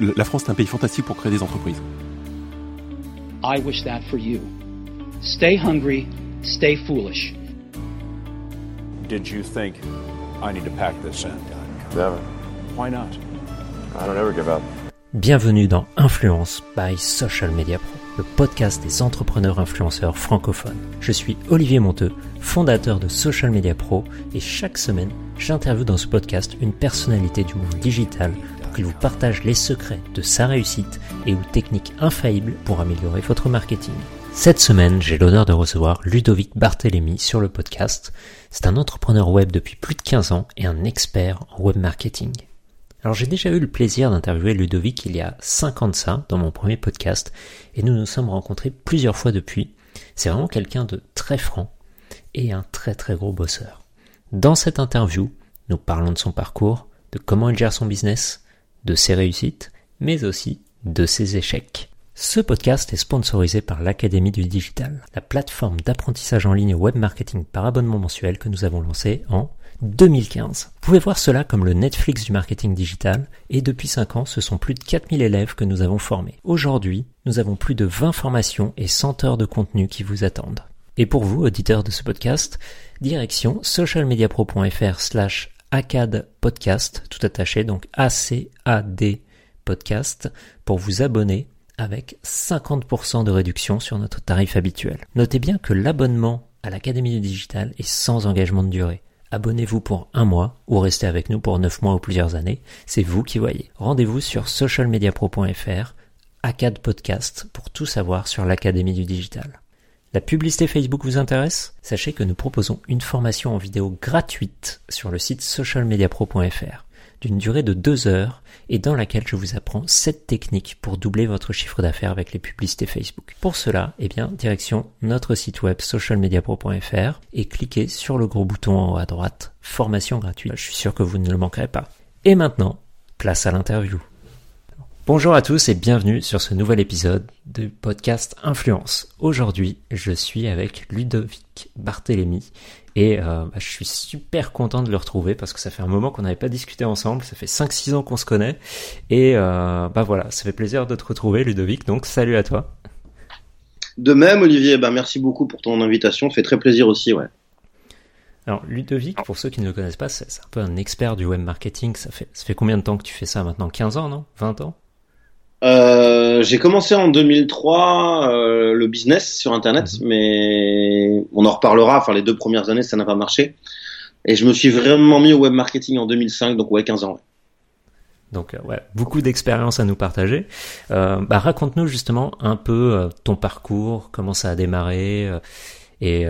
La France est un pays fantastique pour créer des entreprises. I wish that for you. Stay hungry, stay foolish. Did you think I need to pack this in? Never. Why not? I don't ever give up. Bienvenue dans Influence by Social Media Pro, le podcast des entrepreneurs influenceurs francophones. Je suis Olivier Monteux, fondateur de Social Media Pro, et chaque semaine, j'interviewe dans ce podcast une personnalité du monde digital qu'il vous partage les secrets de sa réussite et ou techniques infaillibles pour améliorer votre marketing. Cette semaine, j'ai l'honneur de recevoir Ludovic Barthélémy sur le podcast. C'est un entrepreneur web depuis plus de 15 ans et un expert en web marketing. Alors j'ai déjà eu le plaisir d'interviewer Ludovic il y a 5 ans de ça dans mon premier podcast et nous nous sommes rencontrés plusieurs fois depuis. C'est vraiment quelqu'un de très franc et un très très gros bosseur. Dans cette interview, nous parlons de son parcours, de comment il gère son business, de ses réussites, mais aussi de ses échecs. Ce podcast est sponsorisé par l'Académie du Digital, la plateforme d'apprentissage en ligne web marketing par abonnement mensuel que nous avons lancé en 2015. Vous pouvez voir cela comme le Netflix du marketing digital et depuis 5 ans, ce sont plus de 4000 élèves que nous avons formés. Aujourd'hui, nous avons plus de 20 formations et 100 heures de contenu qui vous attendent. Et pour vous, auditeurs de ce podcast, direction socialmediapro.fr slash ACAD podcast, tout attaché, donc A-C-A-D podcast, pour vous abonner avec 50% de réduction sur notre tarif habituel. Notez bien que l'abonnement à l'Académie du Digital est sans engagement de durée. Abonnez-vous pour un mois ou restez avec nous pour 9 mois ou plusieurs années. C'est vous qui voyez. Rendez-vous sur socialmediapro.fr, ACAD Podcast, pour tout savoir sur l'Académie du Digital. La publicité Facebook vous intéresse? Sachez que nous proposons une formation en vidéo gratuite sur le site socialmediapro.fr d'une durée de deux heures et dans laquelle je vous apprends 7 techniques pour doubler votre chiffre d'affaires avec les publicités Facebook. Pour cela, eh bien, direction notre site web socialmediapro.fr et cliquez sur le gros bouton en haut à droite, formation gratuite. Je suis sûr que vous ne le manquerez pas. Et maintenant, place à l'interview. Bonjour à tous et bienvenue sur ce nouvel épisode du podcast Influence. Aujourd'hui, je suis avec Ludovic Barthélémy et euh, bah, je suis super content de le retrouver parce que ça fait un moment qu'on n'avait pas discuté ensemble, ça fait 5-6 ans qu'on se connaît et euh, bah voilà, ça fait plaisir de te retrouver Ludovic, donc salut à toi. De même Olivier, bah merci beaucoup pour ton invitation, ça fait très plaisir aussi, ouais. Alors Ludovic, pour ceux qui ne le connaissent pas, c'est un peu un expert du web marketing, ça fait, ça fait combien de temps que tu fais ça maintenant? 15 ans, non? 20 ans? Euh, j'ai commencé en 2003 euh, le business sur Internet, mhm. mais on en reparlera. Enfin, les deux premières années, ça n'a pas marché. Et je me suis vraiment mis au web marketing en 2005, donc ouais, 15 ans. Donc euh, ouais, beaucoup d'expérience à nous partager. Euh, bah, raconte-nous justement un peu ton parcours, comment ça a démarré, et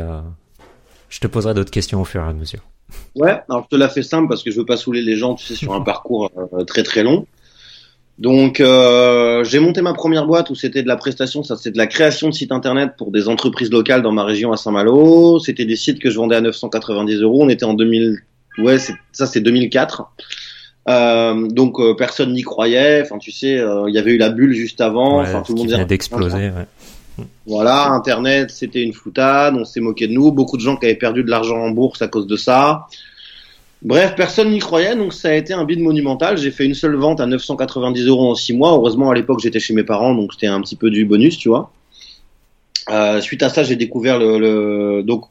je te poserai d'autres questions au fur et à mesure. Ouais, alors je te la fais simple parce que je veux pas saouler les gens, tu sais, sur un parcours très très long. Donc euh, j'ai monté ma première boîte où c'était de la prestation, ça c'est de la création de sites internet pour des entreprises locales dans ma région à Saint-Malo. C'était des sites que je vendais à 990 euros. On était en 2000, ouais, ça c'est 2004. Euh, donc euh, personne n'y croyait. Enfin tu sais, il y avait eu la bulle juste avant. enfin tout le monde disait d'exploser. Ouais. Voilà, Internet, c'était une foutade, on s'est moqué de nous. Beaucoup de gens qui avaient perdu de l'argent en bourse à cause de ça. Bref, personne n'y croyait, donc ça a été un bid monumental. J'ai fait une seule vente à 990 euros en 6 mois. Heureusement, à l'époque, j'étais chez mes parents, donc c'était un petit peu du bonus, tu vois. Euh, suite à ça, j'ai découvert le, le... donc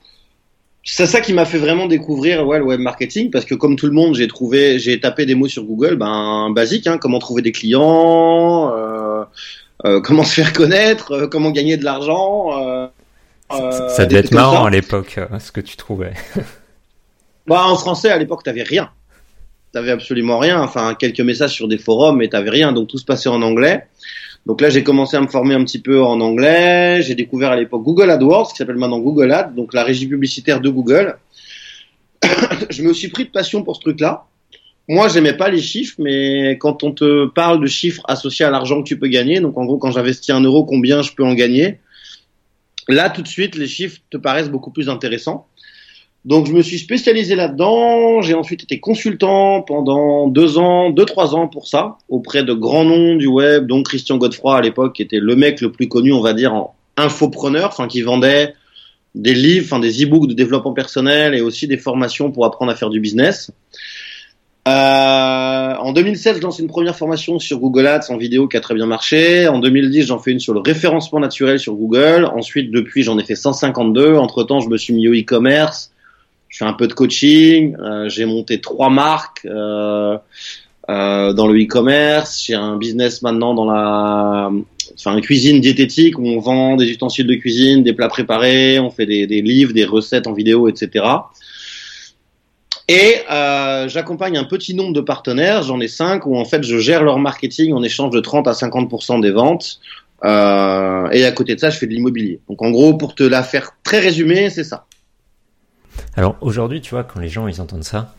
c'est ça qui m'a fait vraiment découvrir ouais, le web marketing parce que comme tout le monde, j'ai trouvé, j'ai tapé des mots sur Google, ben basique, hein, comment trouver des clients, euh, euh, comment se faire connaître, euh, comment gagner de l'argent. Euh, ça, ça devait être marrant à l'époque, ce que tu trouvais. Bah, en français, à l'époque, t'avais rien. T'avais absolument rien. Enfin, quelques messages sur des forums, mais t'avais rien. Donc, tout se passait en anglais. Donc là, j'ai commencé à me former un petit peu en anglais. J'ai découvert à l'époque Google AdWords, qui s'appelle maintenant Google Ads, donc la régie publicitaire de Google. je me suis pris de passion pour ce truc-là. Moi, j'aimais pas les chiffres, mais quand on te parle de chiffres associés à l'argent que tu peux gagner, donc en gros, quand j'investis un euro, combien je peux en gagner? Là, tout de suite, les chiffres te paraissent beaucoup plus intéressants. Donc je me suis spécialisé là-dedans. J'ai ensuite été consultant pendant deux ans, deux trois ans pour ça, auprès de grands noms du web, dont Christian Godefroy à l'époque, qui était le mec le plus connu, on va dire, en infopreneur, enfin qui vendait des livres, enfin des e-books de développement personnel et aussi des formations pour apprendre à faire du business. Euh, en 2016, je lance une première formation sur Google Ads en vidéo qui a très bien marché. En 2010, j'en fais une sur le référencement naturel sur Google. Ensuite, depuis, j'en ai fait 152. Entre temps, je me suis mis au e-commerce. Je fais un peu de coaching. Euh, j'ai monté trois marques euh, euh, dans le e-commerce. J'ai un business maintenant dans la, enfin, une cuisine diététique où on vend des ustensiles de cuisine, des plats préparés, on fait des, des livres, des recettes en vidéo, etc. Et euh, j'accompagne un petit nombre de partenaires, j'en ai cinq, où en fait je gère leur marketing en échange de 30 à 50% des ventes. Euh, et à côté de ça, je fais de l'immobilier. Donc en gros, pour te la faire très résumée, c'est ça. Alors aujourd'hui, tu vois, quand les gens ils entendent ça,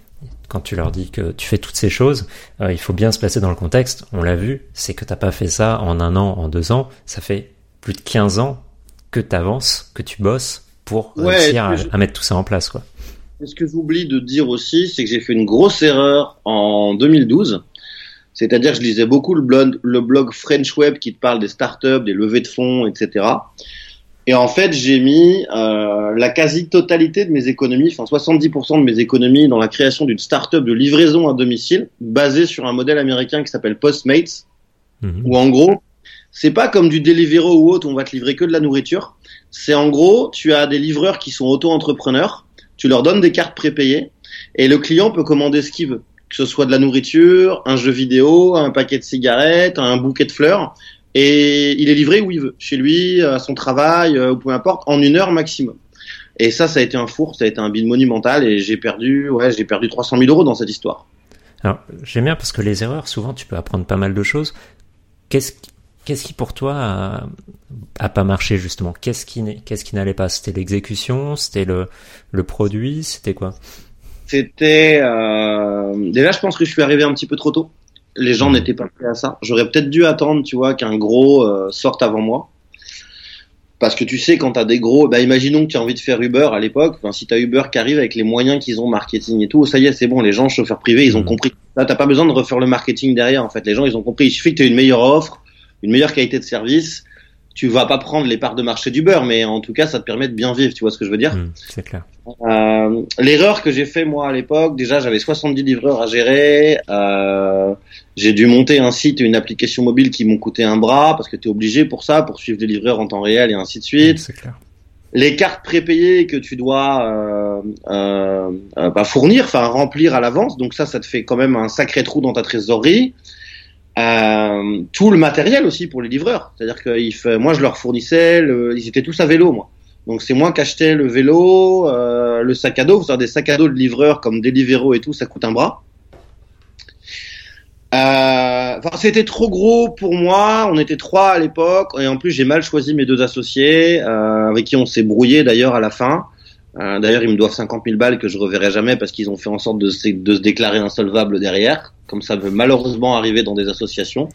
quand tu leur dis que tu fais toutes ces choses, euh, il faut bien se placer dans le contexte. On l'a vu, c'est que t'as pas fait ça en un an, en deux ans. Ça fait plus de 15 ans que tu avances, que tu bosses pour Ouais, réussir à, je- à mettre tout ça en place, quoi. Et ce que j'oublie de dire aussi, c'est que j'ai fait une grosse erreur en 2012. C'est-à-dire que je lisais beaucoup le blog, le blog French Web qui te parle des startups, des levées de fonds, etc. Et en fait, j'ai mis euh, la quasi-totalité de mes économies, enfin 70% de mes économies dans la création d'une startup de livraison à domicile basée sur un modèle américain qui s'appelle Postmates, Mhm. où en gros, c'est pas comme du Deliveroo ou autre, on va te livrer que de la nourriture. C'est en gros, tu as des livreurs qui sont auto-entrepreneurs, tu leur donnes des cartes prépayées et le client peut commander ce qu'il veut, que ce soit de la nourriture, un jeu vidéo, un paquet de cigarettes, un bouquet de fleurs, et il est livré où il veut, chez lui, à son travail, euh, ou peu importe, en une heure maximum. Et ça, ça a été un four, ça a été un bide monumental, et j'ai perdu, ouais, j'ai perdu 300 000 euros dans cette histoire. Alors, j'aime bien parce que les erreurs, souvent, tu peux apprendre pas mal de choses. Qu'est-ce qui, qu'est-ce qui pour toi a, a pas marché justement? Qu'est-ce qui, n'est- qu'est-ce qui n'allait pas? C'était l'exécution C'était le, le produit C'était quoi? C'était euh... déjà, je pense que je suis arrivé un petit peu trop tôt. Les gens n'étaient pas prêts à ça. J'aurais peut-être dû attendre, tu vois, qu'un gros euh, sorte avant moi. Parce que tu sais, quand t'as des gros, bah imaginons que tu as envie de faire Uber à l'époque. Enfin, si t'as Uber qui arrive avec les moyens qu'ils ont marketing et tout, ça y est, c'est bon. Les gens chauffeurs privés, ils ont Mhm. compris. Là, t'as pas besoin de refaire le marketing derrière. En fait, les gens, ils ont compris. Il suffit que tu aies une meilleure offre, une meilleure qualité de service. Tu vas pas prendre les parts de marché d'Uber, mais en tout cas, ça te permet de bien vivre. Tu vois ce que je veux dire Hmm, C'est clair. euh, L'erreur que j'ai fait moi à l'époque, déjà j'avais 70 livreurs à gérer, euh, j'ai dû monter un site et une application mobile qui m'ont coûté un bras parce que tu es obligé pour ça, pour suivre des livreurs en temps réel et ainsi de suite. C'est clair. Les cartes prépayées que tu dois euh, euh, euh, bah, fournir, enfin remplir à l'avance, donc ça, ça te fait quand même un sacré trou dans ta trésorerie. Euh, tout le matériel aussi pour les livreurs, c'est-à-dire que moi je leur fournissais, ils étaient tous à vélo moi. Donc c'est moi qui achetais le vélo, euh, le sac à dos. Vous savez, des sacs à dos de livreurs comme Deliveroo et tout, ça coûte un bras. Euh, c'était trop gros pour moi. On était trois à l'époque, et en plus j'ai mal choisi mes deux associés, euh, avec qui on s'est brouillé d'ailleurs à la fin. Euh, d'ailleurs, ils me doivent 50 000 balles que je reverrai jamais parce qu'ils ont fait en sorte de se, de se déclarer insolvable derrière, comme ça peut malheureusement arriver dans des associations.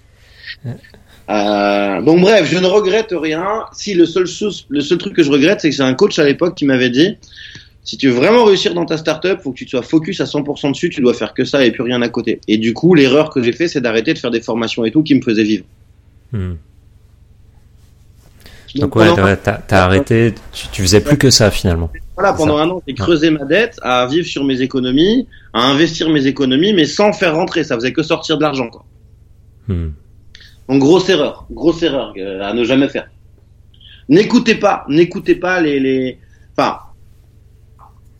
Euh, donc bref, je ne regrette rien. Si le seul chose, le seul truc que je regrette, c'est que c'est un coach à l'époque qui m'avait dit si tu veux vraiment réussir dans ta startup, faut que tu te sois focus à 100% dessus, tu dois faire que ça et plus rien à côté. Et du coup, l'erreur que j'ai fait, c'est d'arrêter de faire des formations et tout qui me faisaient vivre. Hmm. Donc, Donc ouais, t'as arrêté, tu, tu faisais plus que ça finalement. Voilà, pendant ça. un an, j'ai creusé ma dette, à vivre sur mes économies, à investir mes économies, mais sans faire rentrer. Ça faisait que sortir de l'argent, quoi. Hmm. Donc grosse erreur, grosse erreur euh, à ne jamais faire. N'écoutez pas, n'écoutez pas les, les, enfin,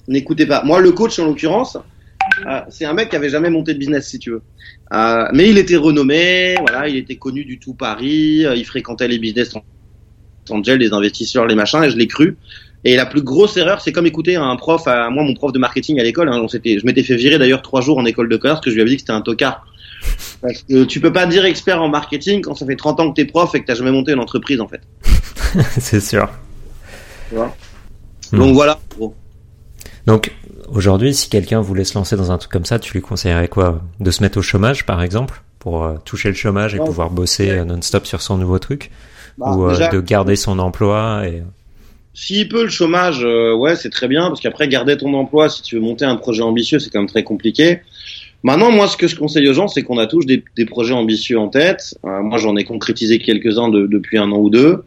n'écoutez pas. Moi, le coach en l'occurrence, euh, c'est un mec qui avait jamais monté de business, si tu veux. Euh, mais il était renommé, voilà, il était connu du tout Paris, euh, il fréquentait les business angels, les investisseurs, les machins, et je l'ai cru. Et la plus grosse erreur, c'est comme écouter un prof, à, moi, mon prof de marketing à l'école, hein, on je m'étais fait virer d'ailleurs trois jours en école de commerce, parce que je lui avais dit que c'était un tocard. Parce que tu peux pas dire expert en marketing quand ça fait 30 ans que t'es prof et que t'as jamais monté une entreprise, en fait. c'est sûr. Vois? Hmm. Donc voilà. gros. Donc aujourd'hui, si quelqu'un voulait se lancer dans un truc comme ça, tu lui conseillerais quoi? De se mettre au chômage, par exemple, pour euh, toucher le chômage et Ouais. pouvoir bosser euh, non-stop sur son nouveau truc, Bah, ou euh, déjà, de garder son emploi et S'il peut le chômage, euh, ouais, c'est très bien, parce qu'après, garder ton emploi, si tu veux monter un projet ambitieux, c'est quand même très compliqué. Maintenant, moi, ce que je conseille aux gens, c'est qu'on a tous des, des projets ambitieux en tête. Euh, moi, j'en ai concrétisé quelques-uns de- depuis un an ou deux.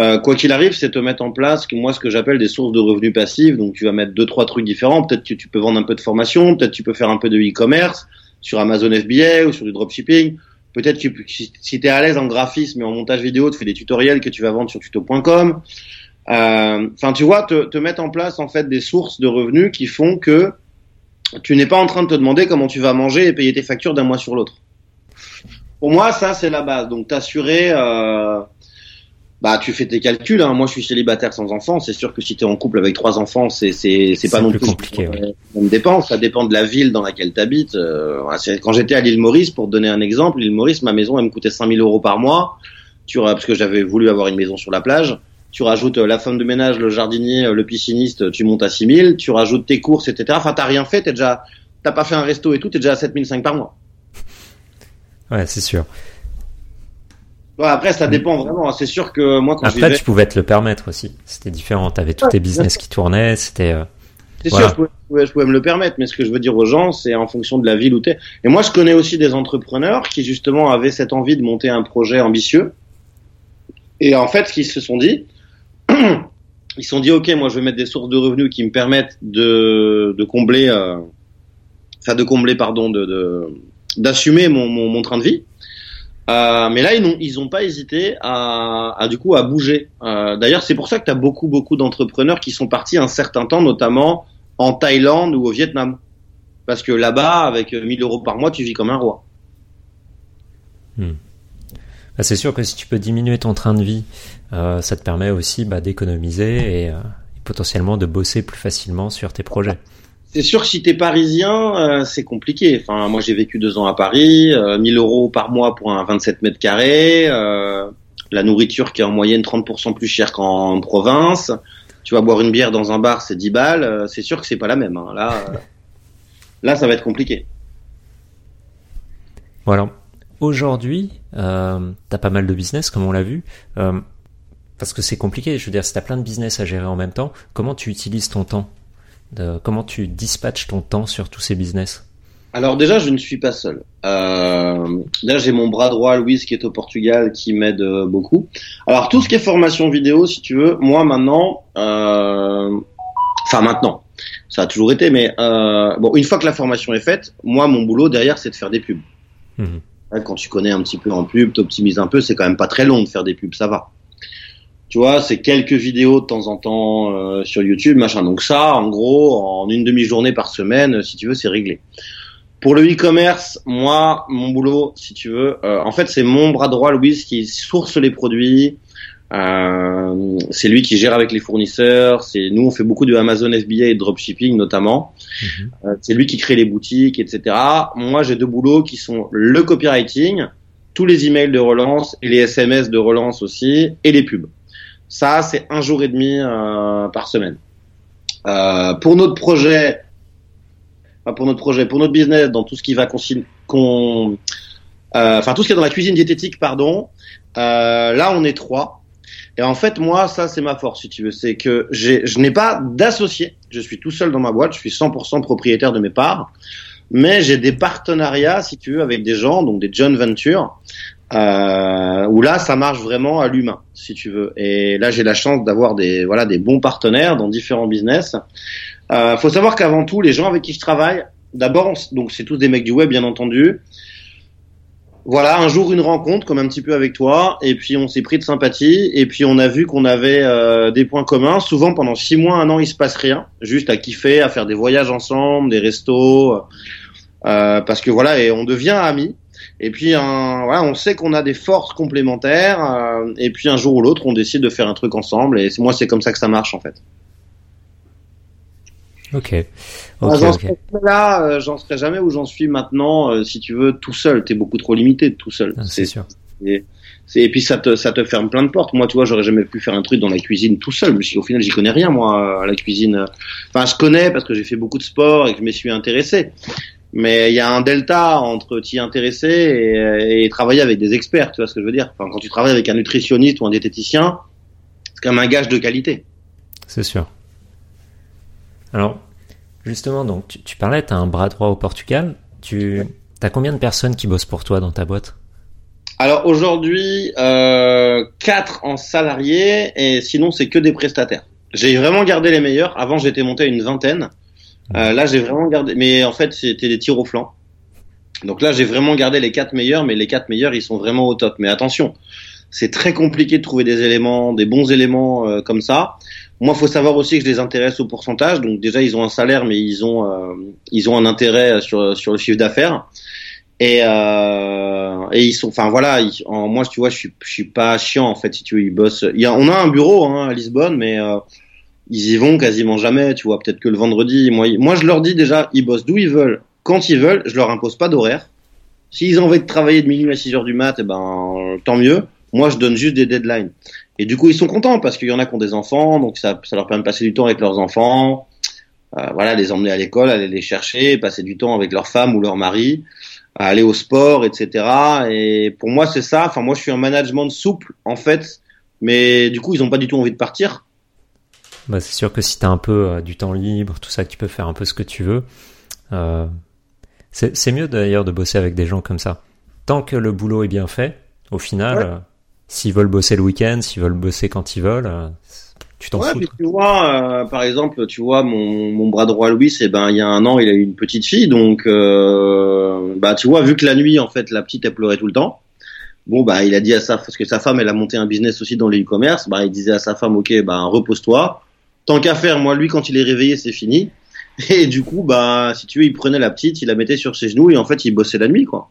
Euh, quoi qu'il arrive, c'est te mettre en place, que moi, ce que j'appelle des sources de revenus passifs. Donc, tu vas mettre deux, trois trucs différents. Peut-être que tu peux vendre un peu de formation, peut-être tu peux faire un peu de e-commerce, sur Amazon FBA ou sur du dropshipping. Peut-être que si tu es à l'aise en graphisme et en montage vidéo, tu fais des tutoriels que tu vas vendre sur tuto.com. Euh, enfin, tu vois, te, te mettre en place en fait des sources de revenus qui font que tu n'es pas en train de te demander comment tu vas manger et payer tes factures d'un mois sur l'autre. Pour moi, ça c'est la base. Donc t'assurer, euh, bah tu fais tes calculs. Hein. Moi, je suis célibataire sans enfants. C'est sûr que si tu es en couple avec trois enfants, c'est c'est c'est pas non plus compliqué. Ouais. dépend. Ça dépend de la ville dans laquelle tu habites. Euh, quand j'étais à l'île Maurice, pour te donner un exemple, l'île Maurice, ma maison elle me coûtait 5000 euros par mois. Tu parce que j'avais voulu avoir une maison sur la plage tu rajoutes euh, la femme de ménage, le jardinier, euh, le pisciniste, tu montes à 6000, tu rajoutes tes courses, etc. Enfin, t'as rien fait, t'es déjà, t'as pas fait un resto et tout, t'es déjà à 7005 par mois. Ouais, c'est sûr. Ouais, après, ça dépend vraiment. C'est sûr que moi, quand Après, tu pouvais te le permettre aussi. C'était différent. T'avais tous tes business qui tournaient. C'était. Euh... C'est sûr, je pouvais, je pouvais, me le permettre. Mais ce que je veux dire aux gens, c'est en fonction de la ville où t'es. Et moi, je connais aussi des entrepreneurs qui justement avaient cette envie de monter un projet ambitieux. Et en fait, ce qu'ils se sont dit, ils se sont dit ok moi je vais mettre des sources de revenus qui me permettent de, combler euh, enfin de combler pardon de d'assumer mon, train de vie. Euh, mais là ils n'ont ils ont pas hésité à, à, du coup à bouger. Euh, d'ailleurs c'est pour ça que tu as beaucoup beaucoup d'entrepreneurs qui sont partis un certain temps notamment en Thaïlande ou au Vietnam. Parce que là-bas avec 1000 euros par mois tu vis comme un roi. Hmm. Bah, c'est sûr que si tu peux diminuer ton train de vie, euh, ça te permet aussi bah, d'économiser et, euh, et, potentiellement de bosser plus facilement sur tes projets. C'est sûr que si t'es parisien, euh, c'est compliqué. Enfin, moi j'ai vécu deux ans à Paris, 1000 euros par mois pour un 27 mètres carrés, la nourriture qui est en moyenne 30% plus chère qu'en province. Tu vas boire une bière dans un bar, c'est 10 balles. c'est sûr que c'est pas la même. Hein. Là, là, ça va être compliqué. Voilà. Aujourd'hui, euh, t'as pas mal de business, comme on l'a vu. Euh, parce que c'est compliqué. Je veux dire, si t'as plein de business à gérer en même temps, comment tu utilises ton temps de, Comment tu dispatches ton temps sur tous ces business? Alors déjà, je ne suis pas seul. Euh, là, j'ai mon bras droit, Louise, qui est au Portugal, qui m'aide euh, beaucoup. Alors tout ce qui est formation vidéo, si tu veux, moi maintenant, euh, enfin maintenant, ça a toujours été, mais euh, bon, une fois que la formation est faite, moi, mon boulot derrière, c'est de faire des pubs. Mmh. Quand tu connais un petit peu en pub, t'optimises un peu, c'est quand même pas très long de faire des pubs, ça va. Tu vois, c'est quelques vidéos de temps en temps euh, sur YouTube, machin. Donc ça, en gros, en une demi-journée par semaine, si tu veux, c'est réglé. Pour le e-commerce, moi, mon boulot, si tu veux, euh, en fait, c'est mon bras droit, Louise, qui source les produits, euh, c'est lui qui gère avec les fournisseurs. C'est nous, on fait beaucoup de Amazon FBA et de dropshipping notamment. Mhm. Euh, c'est lui qui crée les boutiques, etc. Moi, j'ai deux boulots qui sont le copywriting, tous les emails de relance et les SMS de relance aussi, et les pubs. Ça, c'est un jour et demi euh, par semaine. Euh, pour notre projet, pour notre projet, pour notre business, dans tout ce qui va qu'on, euh, enfin tout ce qui est dans la cuisine diététique, pardon. là, on est trois. Et en fait, moi, ça, c'est ma force, si tu veux. C'est que je n'ai pas d'associé. Je suis tout seul dans ma boîte. Je suis 100% propriétaire de mes parts. Mais j'ai des partenariats, si tu veux, avec des gens, donc des joint ventures, euh, où là, ça marche vraiment à l'humain, si tu veux. Et là, j'ai la chance d'avoir des, voilà, des bons partenaires dans différents business. Euh, faut savoir qu'avant tout, les gens avec qui je travaille, d'abord, donc c'est tous des mecs du web, bien entendu voilà, un jour une rencontre, comme un petit peu avec toi, et puis on s'est pris de sympathie, et puis on a vu qu'on avait euh, des points communs. Souvent, pendant six mois, un an, il se passe rien, juste à kiffer, à faire des voyages ensemble, des restos, euh, parce que voilà, et on devient amis. Et puis, un, voilà, on sait qu'on a des forces complémentaires, euh, et puis un jour ou l'autre, on décide de faire un truc ensemble, et moi, c'est comme ça que ça marche en fait. Ok. okay, okay. Là, euh, j'en serais jamais où j'en suis maintenant. Euh, si tu veux, tout seul, t'es beaucoup trop limité tout seul. Ah, c'est sûr. Et, et, puis ça te, ça te ferme plein de portes. Moi, tu vois, j'aurais jamais pu faire un truc dans la cuisine tout seul. Mais au final, j'y connais rien, moi, à la cuisine. Enfin, je connais parce que j'ai fait beaucoup de sport et que je m'y suis intéressé. Mais il y a un delta entre t'y intéresser et, et, travailler avec des experts. Tu vois ce que je veux dire? Enfin, Quand tu travailles avec un nutritionniste ou un diététicien, c'est comme un gage de qualité. C'est sûr. Alors, justement, donc tu, tu parlais, tu as un bras droit au Portugal. Tu as combien de personnes qui bossent pour toi dans ta boîte? Alors aujourd'hui, euh, 4 en salariés et sinon c'est que des prestataires. J'ai vraiment gardé les meilleurs. Avant j'étais monté à une vingtaine. Euh, là j'ai vraiment gardé, mais en fait c'était des tirs au flanc. Donc là, j'ai vraiment gardé les quatre meilleurs, mais les quatre meilleurs, ils sont vraiment au top. Mais attention, c'est très compliqué de trouver des éléments, des bons éléments euh, comme ça. Moi, faut savoir aussi que je les intéresse au pourcentage. Donc déjà, ils ont un salaire, mais ils ont euh, ils ont un intérêt sur sur le chiffre d'affaires. Et euh, et ils sont, enfin voilà, moi, tu vois, je suis je suis pas chiant en fait. Si tu veux, ils bossent. On a un bureau hein, à Lisbonne, mais euh, ils y vont quasiment jamais. Tu vois, peut-être que le vendredi. Moi, moi, je leur dis déjà, ils bossent d'où ils veulent, quand ils veulent. Je leur impose pas d'horaire. S'ils ont envie de travailler de minuit à 6 heures du mat, eh ben tant mieux. Moi, je donne juste des deadlines. Et du coup, ils sont contents parce qu'il y en a qui ont des enfants, donc ça, ça leur permet de passer du temps avec leurs enfants. Euh, voilà, les emmener à l'école, aller les chercher, passer du temps avec leur femme ou leur mari, aller au sport, etc. Et pour moi, c'est ça. Enfin, moi, je suis un management souple, en fait, mais du coup, ils n'ont pas du tout envie de partir. Bah, c'est sûr que si tu as un peu euh, du temps libre, tout ça, que tu peux faire un peu ce que tu veux. Euh, c'est mieux d'ailleurs de bosser avec des gens comme ça. Tant que le boulot est bien fait, au final, euh, S'ils veulent bosser le week-end, s'ils veulent bosser quand ils veulent, euh, tu t'en ouais, fous. tu vois, euh, par exemple, tu vois, mon, mon bras droit Louis, c'est ben il y a un an, il a eu une petite fille, donc euh, bah tu vois, vu que la nuit, en fait, la petite elle pleurait tout le temps. Bon bah il a dit à sa parce que sa femme elle a monté un business aussi dans le e-commerce, bah il disait à sa femme ok bah repose-toi. Tant qu'à faire, moi lui quand il est réveillé c'est fini. Et du coup bah si tu veux il prenait la petite, il la mettait sur ses genoux et en fait il bossait la nuit quoi.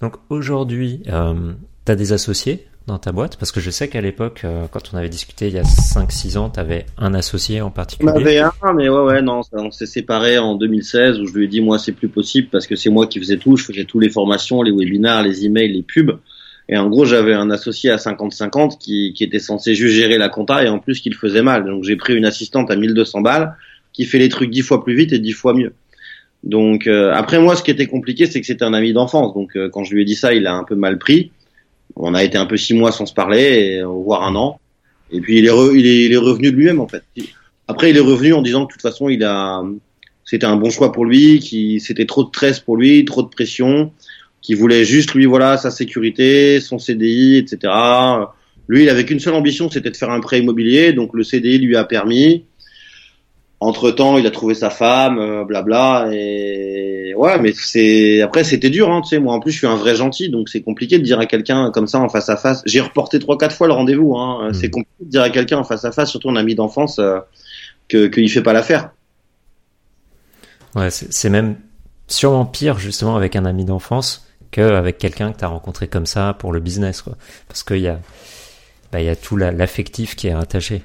Donc aujourd'hui, euh, T'as des associés dans ta boîte? Parce que je sais qu'à l'époque, euh, quand on avait discuté il y a 5-6 ans, t'avais un associé en particulier. On avait un, mais ouais, ouais, non, on s'est séparé en 2016 où je lui ai dit, moi, c'est plus possible parce que c'est moi qui faisais tout. Je faisais toutes les formations, les webinars, les emails, les pubs. Et en gros, j'avais un associé à 50-50 qui, qui était censé juste gérer la compta et en plus qu'il faisait mal. Donc j'ai pris une assistante à 1200 balles qui fait les trucs 10 fois plus vite et 10 fois mieux. Donc euh, après moi, ce qui était compliqué, c'est que c'était un ami d'enfance. Donc euh, quand je lui ai dit ça, il a un peu mal pris on a été un peu six mois sans se parler, et, voire un an. Et puis il est, il est, il est revenu de lui-même en fait. Après il est revenu en disant que de toute façon il a, c'était un bon choix pour lui, qui c'était trop de stress pour lui, trop de pression, qui voulait juste lui voilà sa sécurité, son CDI, etc. Lui il avait qu'une seule ambition, c'était de faire un prêt immobilier, donc le CDI lui a permis. Entre temps, il a trouvé sa femme, euh, blabla, et ouais, mais c'est après c'était dur, hein, tu sais. Moi, en plus, je suis un vrai gentil, donc c'est compliqué de dire à quelqu'un comme ça en face à face. J'ai reporté trois, quatre fois le rendez-vous. Hein. Mmh. C'est compliqué de dire à quelqu'un en face à face, surtout un ami d'enfance, euh, que qu'il fait pas l'affaire. Ouais, c'est même sûrement pire justement avec un ami d'enfance qu'avec quelqu'un que tu as rencontré comme ça pour le business, quoi. Parce qu'il y a, bah, il y a tout l'affectif qui est rattaché.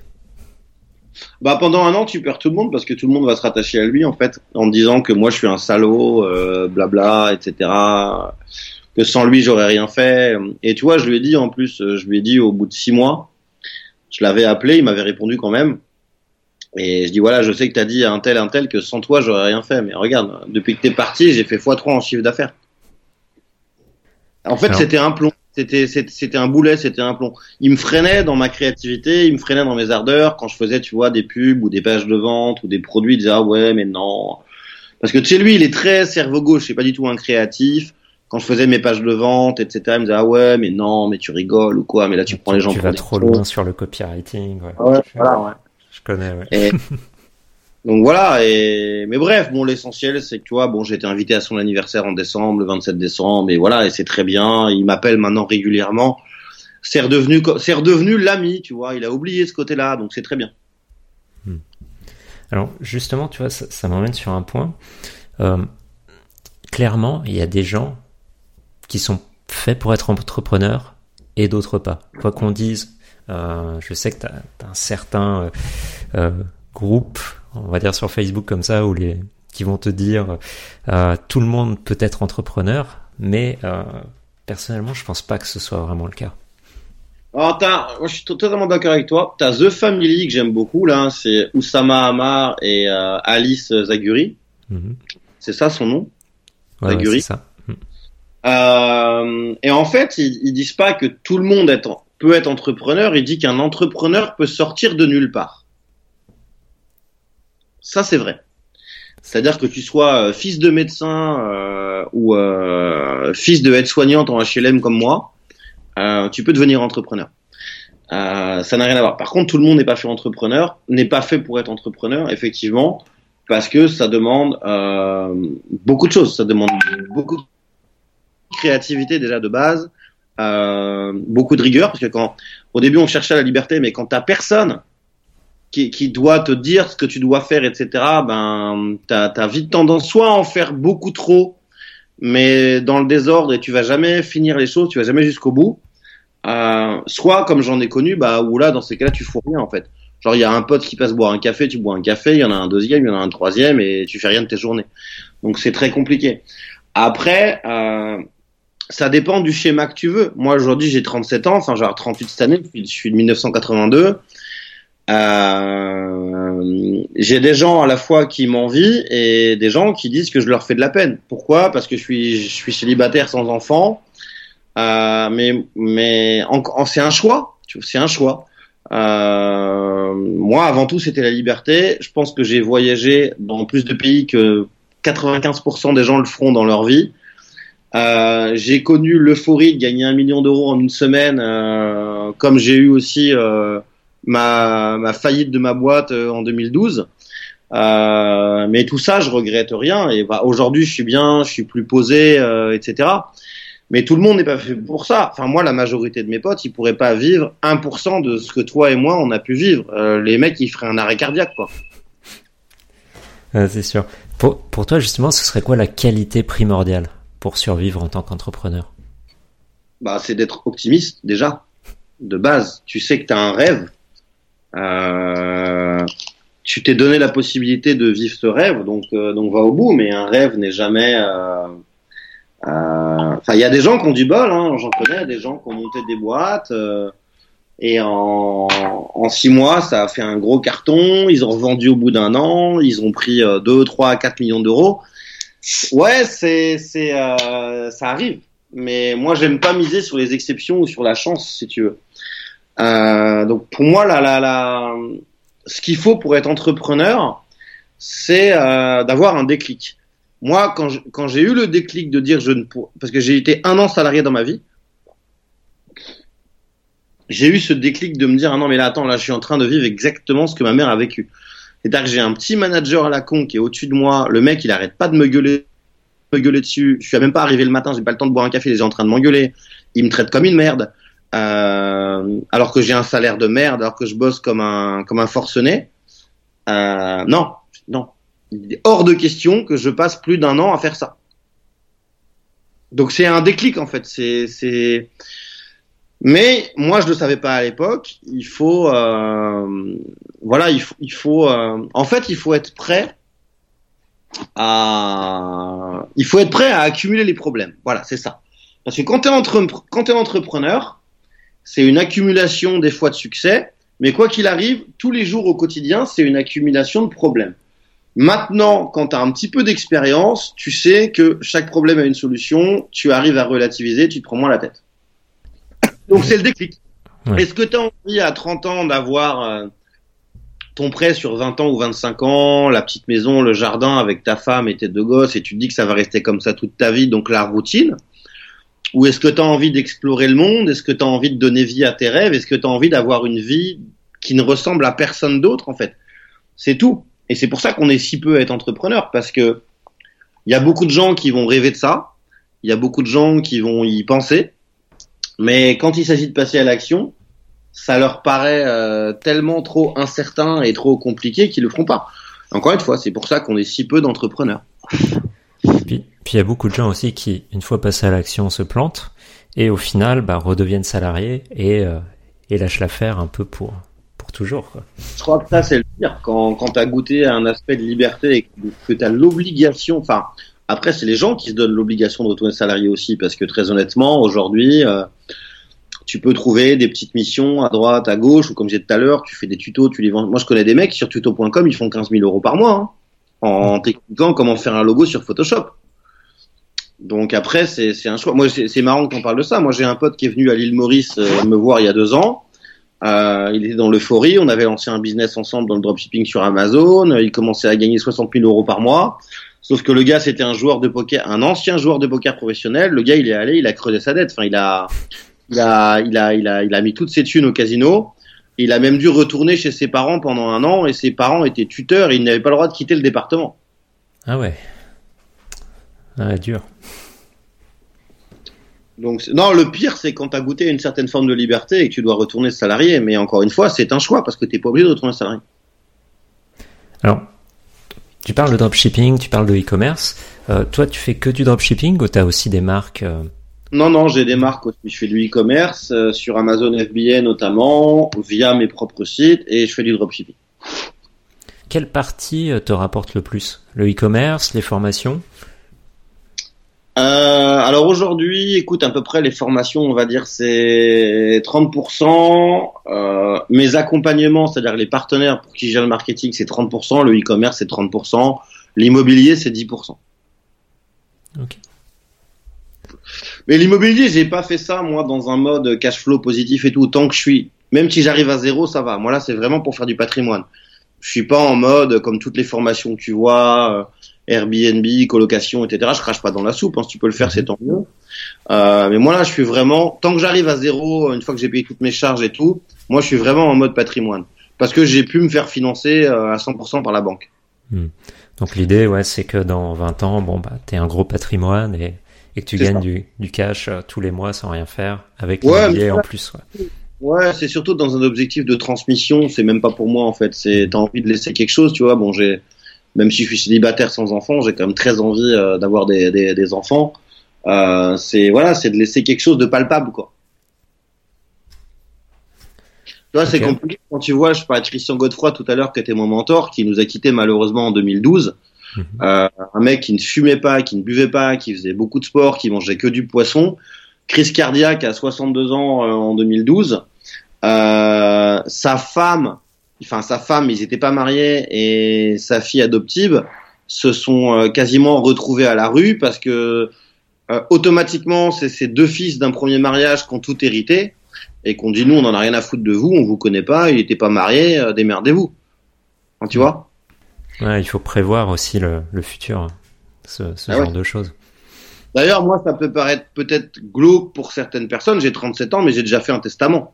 Bah pendant un an tu perds tout le monde parce que tout le monde va se rattacher à lui en fait en disant que moi je suis un salaud, euh, blabla, etc. Que sans lui j'aurais rien fait. Et tu vois je lui ai dit en plus, euh, je lui ai dit au bout de six mois, je l'avais appelé, il m'avait répondu quand même. Et je dis voilà je sais que t'as dit à un tel un tel que sans toi j'aurais rien fait, mais regarde depuis que t'es parti j'ai fait x3 en chiffre d'affaires. En fait c'était un plomb. C'était c'était un boulet, c'était un plomb. Il me freinait dans ma créativité, il me freinait dans mes ardeurs quand je faisais, tu vois, des pubs ou des pages de vente ou des produits. Il disait ah ouais mais non, parce que tu sais lui il est très cerveau gauche, c'est pas du tout un créatif. Quand je faisais mes pages de vente, etc., il me disait ah ouais mais non mais tu rigoles ou quoi, mais là tu prends les gens. Tu vas trop loin sur le copywriting. Ouais, ouais voilà ouais. Je connais. Ouais. Donc voilà, et mais bref, bon l'essentiel c'est que tu vois, bon j'ai été invité à son anniversaire en décembre, le 27 décembre, et voilà, et c'est très bien. Il m'appelle maintenant régulièrement. C'est redevenu, c'est redevenu l'ami, tu vois. Il a oublié ce côté-là, donc c'est très bien. Hmm. Alors justement, tu vois, ça, ça m'emmène sur un point. Euh, clairement, il y a des gens qui sont faits pour être entrepreneurs et d'autres pas. Quoi qu'on dise, euh, je sais que tu as, un certain euh, groupe on va dire sur Facebook comme ça, où les qui vont te dire euh, tout le monde peut être entrepreneur, mais euh, personnellement, je pense pas que ce soit vraiment le cas. Alors, moi, je suis totalement d'accord avec toi. T'as The Family que j'aime beaucoup là, c'est Oussama Hamar et euh, Alice Zaguri. Mhm. C'est ça son nom? Zaguri. c'est ça. Mhm. Euh, et en fait, ils, ils, disent pas que tout le monde est, peut être entrepreneur. Ils disent qu'un entrepreneur peut sortir de nulle part. Ça, c'est vrai. C'est-à-dire que tu sois euh, fils de médecin euh, ou euh, fils de aide-soignante en HLM comme moi, euh, tu peux devenir entrepreneur. Euh, ça n'a rien à voir. Par contre, tout le monde n'est pas fait entrepreneur, n'est pas fait pour être entrepreneur, effectivement. parce que ça demande euh, beaucoup de choses. Ça demande beaucoup de créativité déjà de base, beaucoup de rigueur, parce que quand au début on cherchait la liberté, mais quand t'as personne qui, qui doit te dire ce que tu dois faire, etc., ben t'as as vite tendance soit à en faire beaucoup trop, mais dans le désordre et tu vas jamais finir les choses, tu vas jamais jusqu'au bout. Euh, soit comme j'en ai connu, bah où là dans ces cas-là tu fous rien en fait. Genre il y a un pote qui passe boire un café, tu bois un café, il y en a un deuxième, il y en a un troisième et tu fais rien de tes journées. Donc c'est très compliqué. Après, euh, ça dépend du schéma que tu veux. Moi aujourd'hui j'ai 37 ans, enfin j'ai 38 cette année, je suis de 1982. Euh, j'ai des gens à la fois qui m'envient et des gens qui disent que je leur fais de la peine. Pourquoi? Parce que je suis, je suis célibataire sans enfant. Euh, mais mais c'est un choix. C'est un choix. Euh, moi, avant tout, c'était la liberté. Je pense que j'ai voyagé dans plus de pays que 95% des gens le feront dans leur vie. J'ai connu l'euphorie de gagner un million d'euros en une semaine, comme j'ai eu aussi ma, ma faillite de ma boîte euh, en 2012. Euh, mais tout ça, je regrette rien. Et bah, aujourd'hui, je suis bien, je suis plus posé, euh, etc. Mais tout le monde n'est pas fait pour ça. Enfin, moi, la majorité de mes potes, ils pourraient pas vivre 1% de ce que toi et moi, on a pu vivre. Euh, les mecs, ils feraient un arrêt cardiaque, quoi. c'est sûr. Pour, pour toi, justement, ce serait quoi la qualité primordiale pour survivre en tant qu'entrepreneur? Bah, c'est d'être optimiste, déjà. De base, tu sais que tu as un rêve euh, tu t'es donné la possibilité de vivre ce rêve, donc euh, donc va au bout. Mais un rêve n'est jamais. Euh, enfin, il y a des gens qui ont du bol. Hein, J'en connais des gens qui ont monté des boîtes. et en, en six mois, ça a fait un gros carton. Ils ont revendu au bout d'un an. Ils ont pris 2, 3, 4 millions d'euros. Ouais, c'est, c'est, ça arrive. Mais moi, j'aime pas miser sur les exceptions ou sur la chance, si tu veux. Euh, donc pour moi, la, la, la, ce qu'il faut pour être entrepreneur, c'est euh, d'avoir un déclic. Moi, quand, quand j'ai eu le déclic de dire je ne pour... parce que j'ai été un an salarié dans ma vie, j'ai eu ce déclic de me dire ah non mais là attends là je suis en train de vivre exactement ce que ma mère a vécu. C'est-à-dire que j'ai un petit manager à la con qui est au-dessus de moi, le mec il arrête pas de me gueuler, me gueuler dessus. Je suis même pas arrivé le matin, j'ai pas le temps de boire un café, il est en train de m'engueuler. Il me traite comme une merde. Euh, alors que j'ai un salaire de merde, alors que je bosse comme un comme un forcené. Euh, non, non, hors de question que je passe plus d'un an à faire ça. Donc c'est un déclic en fait. C'est c'est. Mais moi je le savais pas à l'époque. Il faut euh, voilà il faut il faut euh, en fait il faut être prêt à il faut être prêt à accumuler les problèmes. Voilà c'est ça. Parce que quand tu es entrepreneur, c'est une accumulation des fois de succès, mais quoi qu'il arrive, tous les jours au quotidien, c'est une accumulation de problèmes. Maintenant, quand tu as un petit peu d'expérience, tu sais que chaque problème a une solution, tu arrives à relativiser, tu te prends moins la tête. Donc c'est le déclic. Est-ce que tu as envie à 30 ans d'avoir euh, ton prêt sur 20 ans ou 25 ans, la petite maison, le jardin avec ta femme et tes deux gosses, et tu te dis que ça va rester comme ça toute ta vie, donc la routine? Ou est-ce que tu as envie d'explorer le monde? Est-ce que tu as envie de donner vie à tes rêves? Est-ce que tu as envie d'avoir une vie qui ne ressemble à personne d'autre en fait? C'est tout. Et c'est pour ça qu'on est si peu à être entrepreneur parce que il y a beaucoup de gens qui vont rêver de ça, il y a beaucoup de gens qui vont y penser, mais quand il s'agit de passer à l'action, ça leur paraît euh, tellement trop incertain et trop compliqué qu'ils le feront pas. Encore une fois, c'est pour ça qu'on est si peu d'entrepreneurs. Puis, puis il y a beaucoup de gens aussi qui, une fois passés à l'action, se plantent et au final bah, redeviennent salariés et, euh, et lâchent l'affaire un peu pour, pour toujours. Je crois que ça, c'est le pire. Quand, quand tu as goûté à un aspect de liberté et que tu as l'obligation, enfin, après, c'est les gens qui se donnent l'obligation de retourner salarié aussi, parce que très honnêtement, aujourd'hui, euh, tu peux trouver des petites missions à droite, à gauche, ou comme j'ai tout à l'heure, tu fais des tutos, tu les vends. Moi, je connais des mecs sur tuto.com, ils font 15 000 euros par mois. Hein en t'expliquant comment faire un logo sur Photoshop. Donc après, c'est un choix. Moi, c'est marrant qu'on parle de ça. Moi, j'ai un pote qui est venu à l'île Maurice euh, me voir il y a deux ans. Euh, il était dans l'euphorie. On avait lancé un business ensemble dans le dropshipping sur Amazon. Il commençait à gagner 60 000 euros par mois. Sauf que le gars, c'était un joueur de poker, un ancien joueur de poker professionnel. Le gars, il est allé, il a creusé sa dette. Enfin, il a, il a, il a, il a, il a mis toutes ses thunes au casino Il a même dû retourner chez ses parents pendant un an et ses parents étaient tuteurs et il n'avait pas le droit de quitter le département. Ah ouais. Ah, dur. Donc, non, le pire, c'est quand tu as goûté une certaine forme de liberté et que tu dois retourner salarié. Mais encore une fois, c'est un choix parce que tu n'es pas obligé de retourner salarié. Alors, tu parles de dropshipping, tu parles de e-commerce. Euh, toi, tu fais que du dropshipping ou tu as aussi des marques euh Non, non, j'ai des marques aussi. Je fais du e-commerce euh, sur Amazon FBA notamment, via mes propres sites et je fais du dropshipping. Quelle partie te rapporte le plus? Le e-commerce, les formations? Euh, alors aujourd'hui, écoute, à peu près les formations, on va dire c'est 30%. Euh, mes accompagnements, c'est-à-dire les partenaires pour qui j'ai le marketing, c'est 30%. Le e-commerce, c'est 30%. L'immobilier, c'est 10%. Ok. Mais l'immobilier, j'ai pas fait ça moi dans un mode cash flow positif et tout. Tant que je suis, même si j'arrive à zéro, ça va. Moi là, c'est vraiment pour faire du patrimoine. Je suis pas en mode comme toutes les formations que tu vois. Euh, Airbnb, colocation, etc. Je crache pas dans la soupe. Hein. Si tu peux le faire, c'est tant mieux. Euh, mais moi là, je suis vraiment tant que j'arrive à zéro, une fois que j'ai payé toutes mes charges et tout, moi je suis vraiment en mode patrimoine parce que j'ai pu me faire financer euh, à 100% par la banque. Hmm. Donc l'idée, ouais, c'est que dans 20 ans, bon bah, t'es un gros patrimoine et, et que tu gagnes du, du, cash euh, tous les mois sans rien faire avec ouais, en plus. Ouais, ouais c'est surtout dans un objectif de transmission. C'est même pas pour moi en fait. C'est t'as envie de laisser quelque chose, tu vois. Bon, j'ai même si je suis célibataire sans enfants, j'ai quand même très envie euh, d'avoir des, des, des, enfants. Euh, c'est voilà, c'est de laisser quelque chose de palpable, quoi. Tu vois, okay. c'est compliqué quand tu vois, je parlais de Christian Godefroy tout à l'heure, qui était mon mentor, qui nous a quittés malheureusement en 2012. -hmm. euh, un mec qui ne fumait pas, qui ne buvait pas, qui faisait beaucoup de sport, qui mangeait que du poisson. Crise cardiaque à 62 ans euh, en 2012. Euh, sa femme enfin sa femme, ils n'étaient pas mariés et sa fille adoptive se sont euh, quasiment retrouvés à la rue parce que euh, automatiquement c'est ces deux fils d'un premier mariage qui ont tout hérité et qu'on dit nous on en a rien à foutre de vous, on vous connaît pas, il n'était pas marié, euh, démerdez-vous. Enfin, tu vois? Ouais, il faut prévoir aussi le, le futur, ce, ce ah genre ouais. de choses. D'ailleurs, moi, ça peut paraître peut-être glauque pour certaines personnes. J'ai 37 ans, mais j'ai déjà fait un testament.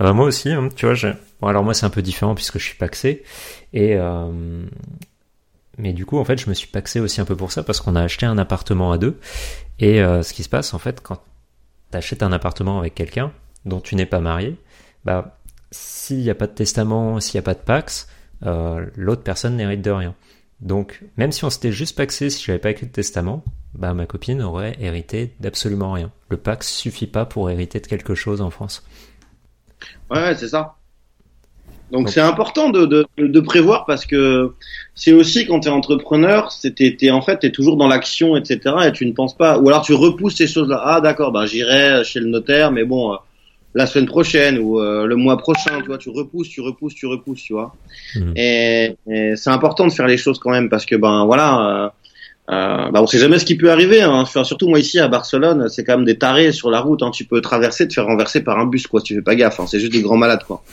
Ah bah moi aussi, hein, tu vois. Bon, alors moi c'est un peu différent puisque je suis paxé et euh... mais du coup en fait je me suis paxé aussi un peu pour ça parce qu'on a acheté un appartement à deux et euh, ce qui se passe en fait quand t'achètes un appartement avec quelqu'un dont tu n'es pas marié, bah s'il n'y a pas de testament, s'il n'y a pas de pax, euh, l'autre personne n'hérite de rien. Donc même si on s'était juste paxé, si j'avais pas écrit de testament, bah ma copine aurait hérité d'absolument rien. Le pax suffit pas pour hériter de quelque chose en France. Ouais, c'est ça. Donc c'est important de, de, de, prévoir parce que c'est aussi quand tu es entrepreneur, c'était en fait tu es toujours dans l'action, etc. Et tu ne penses pas, ou alors tu repousses ces choses-là. Ah d'accord, ben j'irai chez le notaire, mais bon, euh, la semaine prochaine ou euh, le mois prochain, tu vois, tu repousses, tu repousses, tu repousses, tu vois. Mmh. Et, et c'est important de faire les choses quand même parce que ben voilà, euh, euh, bah, on sait jamais ce qui peut arriver. Hein. Enfin, surtout moi ici à Barcelone, c'est quand même des tarés sur la route. Hein. Tu peux traverser, te faire renverser par un bus, quoi. Si tu fais pas gaffe. Hein. C'est juste des grands malades, quoi.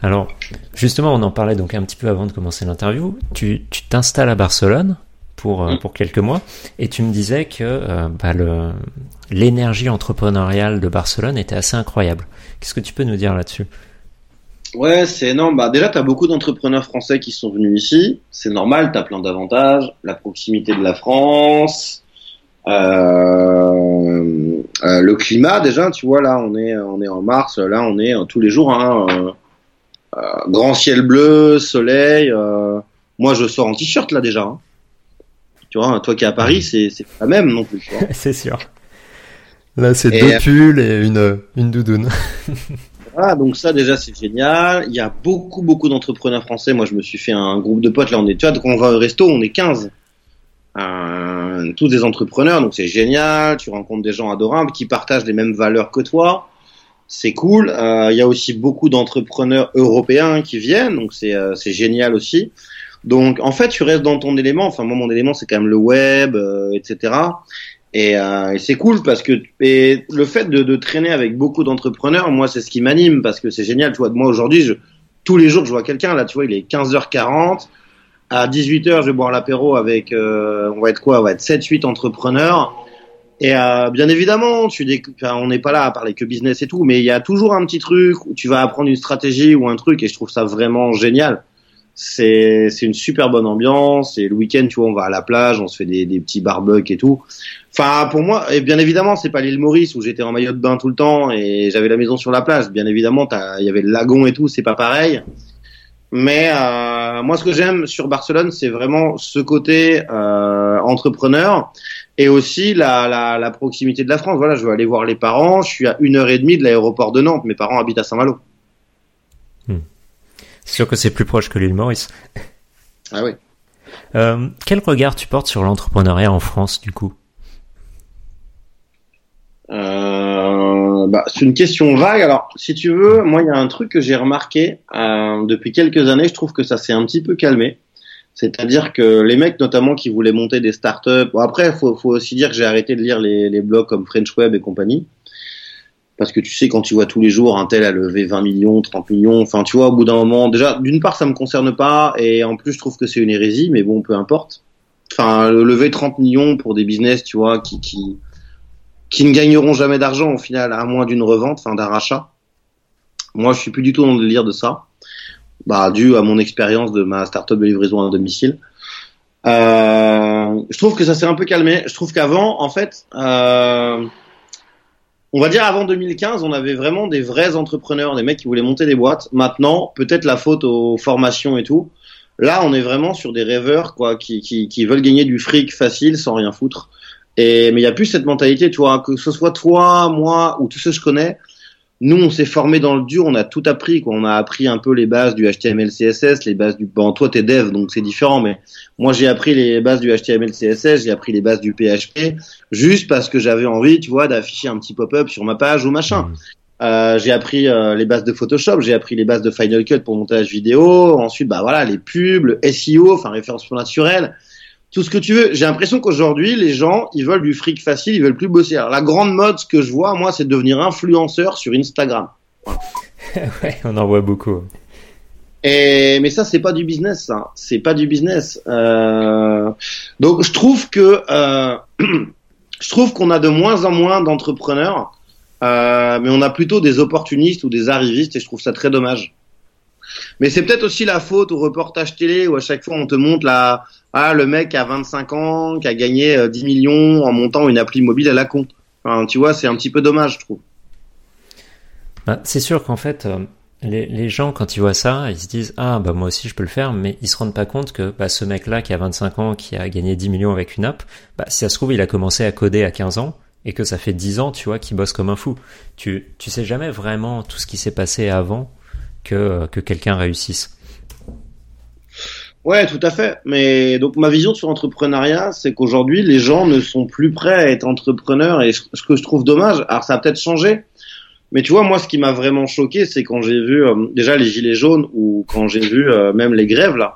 Alors, justement, on en parlait donc un petit peu avant de commencer l'interview. Tu t'installes à Barcelone pour Mm. euh, pour quelques mois et tu me disais que euh, bah, le l'énergie entrepreneuriale de Barcelone était assez incroyable. Qu'est-ce que tu peux nous dire là-dessus? Ouais, c'est énorme. Bah, déjà, tu as beaucoup d'entrepreneurs français qui sont venus ici. C'est normal, tu as plein d'avantages. La proximité de la France, euh, euh, le climat, déjà, tu vois, là, on est, on est en mars, là, on est euh, tous les jours, hein, grand ciel bleu, soleil. moi, je sors en t-shirt, là, déjà. hein. Tu vois, toi qui es à Paris, c'est pas la même non plus. C'est sûr. Là, c'est deux pulls et une une doudoune. Voilà, donc ça déjà c'est génial. Il y a beaucoup beaucoup d'entrepreneurs français. Moi je me suis fait un groupe de potes là. On est, tu vois, quand on va au resto, on est 15. Euh, tous des entrepreneurs, donc c'est génial. Tu rencontres des gens adorables qui partagent les mêmes valeurs que toi. C'est cool. Euh, Il y a aussi beaucoup d'entrepreneurs européens qui viennent, donc c'est euh, c'est génial aussi. Donc en fait tu restes dans ton élément. Enfin moi mon élément c'est quand même le web, euh, etc. Et, euh, et c'est cool parce que et le fait de, de traîner avec beaucoup d'entrepreneurs, moi, c'est ce qui m'anime parce que c'est génial. Tu vois, moi aujourd'hui, je, tous les jours, je vois quelqu'un. Là, tu vois, il est 15h40. À 18h, je vais boire l'apéro avec, euh, on va être quoi? On va être 7-8 entrepreneurs. Et euh, bien évidemment, tu enfin, on n'est pas là à parler que business et tout, mais il y a toujours un petit truc où tu vas apprendre une stratégie ou un truc, et je trouve ça vraiment génial. C'est c'est une super bonne ambiance. Et le week-end, tu vois, on va à la plage, on se fait des, des petits barbecues et tout. Enfin, pour moi, et bien évidemment, c'est pas l'île Maurice où j'étais en maillot de bain tout le temps et j'avais la maison sur la plage. Bien évidemment, il y avait le lagon et tout, c'est pas pareil. Mais euh, moi, ce que j'aime sur Barcelone, c'est vraiment ce côté euh, entrepreneur et aussi la, la, la proximité de la France. Voilà, je veux aller voir les parents. Je suis à une heure et demie de l'aéroport de Nantes. Mes parents habitent à Saint-Malo. C'est sûr que c'est plus proche que l'île Maurice. Ah oui. Euh, quel regard tu portes sur l'entrepreneuriat en France, du coup? Euh, bah, c'est une question vague. Alors, si tu veux, moi, il y a un truc que j'ai remarqué euh, depuis quelques années. Je trouve que ça s'est un petit peu calmé. C'est-à-dire que les mecs, notamment, qui voulaient monter des startups. Bon, après, faut, faut aussi dire que j'ai arrêté de lire les, les blogs comme French Web et compagnie. Parce que tu sais, quand tu vois tous les jours un tel a levé 20 millions, 30 millions, enfin, tu vois, au bout d'un moment, déjà, d'une part, ça me concerne pas, et en plus, je trouve que c'est une hérésie, mais bon, peu importe. Enfin, lever 30 millions pour des business, tu vois, qui, qui, qui ne gagneront jamais d'argent au final, à moins d'une revente, enfin d'un rachat. Moi, je suis plus du tout dans le délire de ça, bah, dû à mon expérience de ma startup de livraison à domicile. Euh, je trouve que ça s'est un peu calmé. Je trouve qu'avant, en fait, euh, on va dire avant 2015, on avait vraiment des vrais entrepreneurs, des mecs qui voulaient monter des boîtes. Maintenant, peut-être la faute aux formations et tout. Là, on est vraiment sur des rêveurs, quoi, qui, qui, qui veulent gagner du fric facile sans rien foutre. Et mais il y a plus cette mentalité, tu vois, que ce soit toi, moi ou tous ceux que je connais. Nous, on s'est formé dans le dur, on a tout appris, quoi. On a appris un peu les bases du HTML, CSS, les bases du. Bon, toi, t'es dev, donc c'est différent, mais moi, j'ai appris les bases du HTML, CSS, j'ai appris les bases du PHP, juste parce que j'avais envie, tu vois, d'afficher un petit pop-up sur ma page ou machin. Euh, j'ai appris euh, les bases de Photoshop, j'ai appris les bases de Final Cut pour montage vidéo. Ensuite, bah voilà, les pubs, le SEO, enfin référencement naturel, tout ce que tu veux. J'ai l'impression qu'aujourd'hui, les gens, ils veulent du fric facile, ils veulent plus bosser. Alors, la grande mode, ce que je vois, moi, c'est de devenir influenceur sur Instagram. Ouais, on en voit beaucoup. Et mais ça, c'est pas du business, ça. C'est pas du business. Euh... Donc, je trouve que euh... je trouve qu'on a de moins en moins d'entrepreneurs, euh... mais on a plutôt des opportunistes ou des arrivistes, et je trouve ça très dommage. Mais c'est peut-être aussi la faute au reportage télé où à chaque fois on te montre la ah le mec à 25 ans qui a gagné euh, 10 millions en montant une appli mobile à la con. Enfin, tu vois, c'est un petit peu dommage, je trouve. Bah, c'est sûr qu'en fait, euh, les, gens, quand ils voient ça, ils se disent Ah, bah moi aussi je peux le faire, mais ils se rendent pas compte que bah, ce mec-là qui a 25 ans, qui a gagné 10 millions avec une app, bah, si ça se trouve, il a commencé à coder à 15 ans et que ça fait 10 ans, tu vois, qu'il bosse comme un fou. Tu, tu sais jamais vraiment tout ce qui s'est passé avant que, que quelqu'un réussisse. Ouais, tout à fait. Mais donc ma vision sur l'entrepreneuriat, c'est qu'aujourd'hui les gens ne sont plus prêts à être entrepreneurs et ce que je trouve dommage. Alors ça a peut-être changé, mais tu vois moi ce qui m'a vraiment choqué, c'est quand j'ai vu euh, déjà les gilets jaunes ou quand j'ai vu euh, même les grèves là.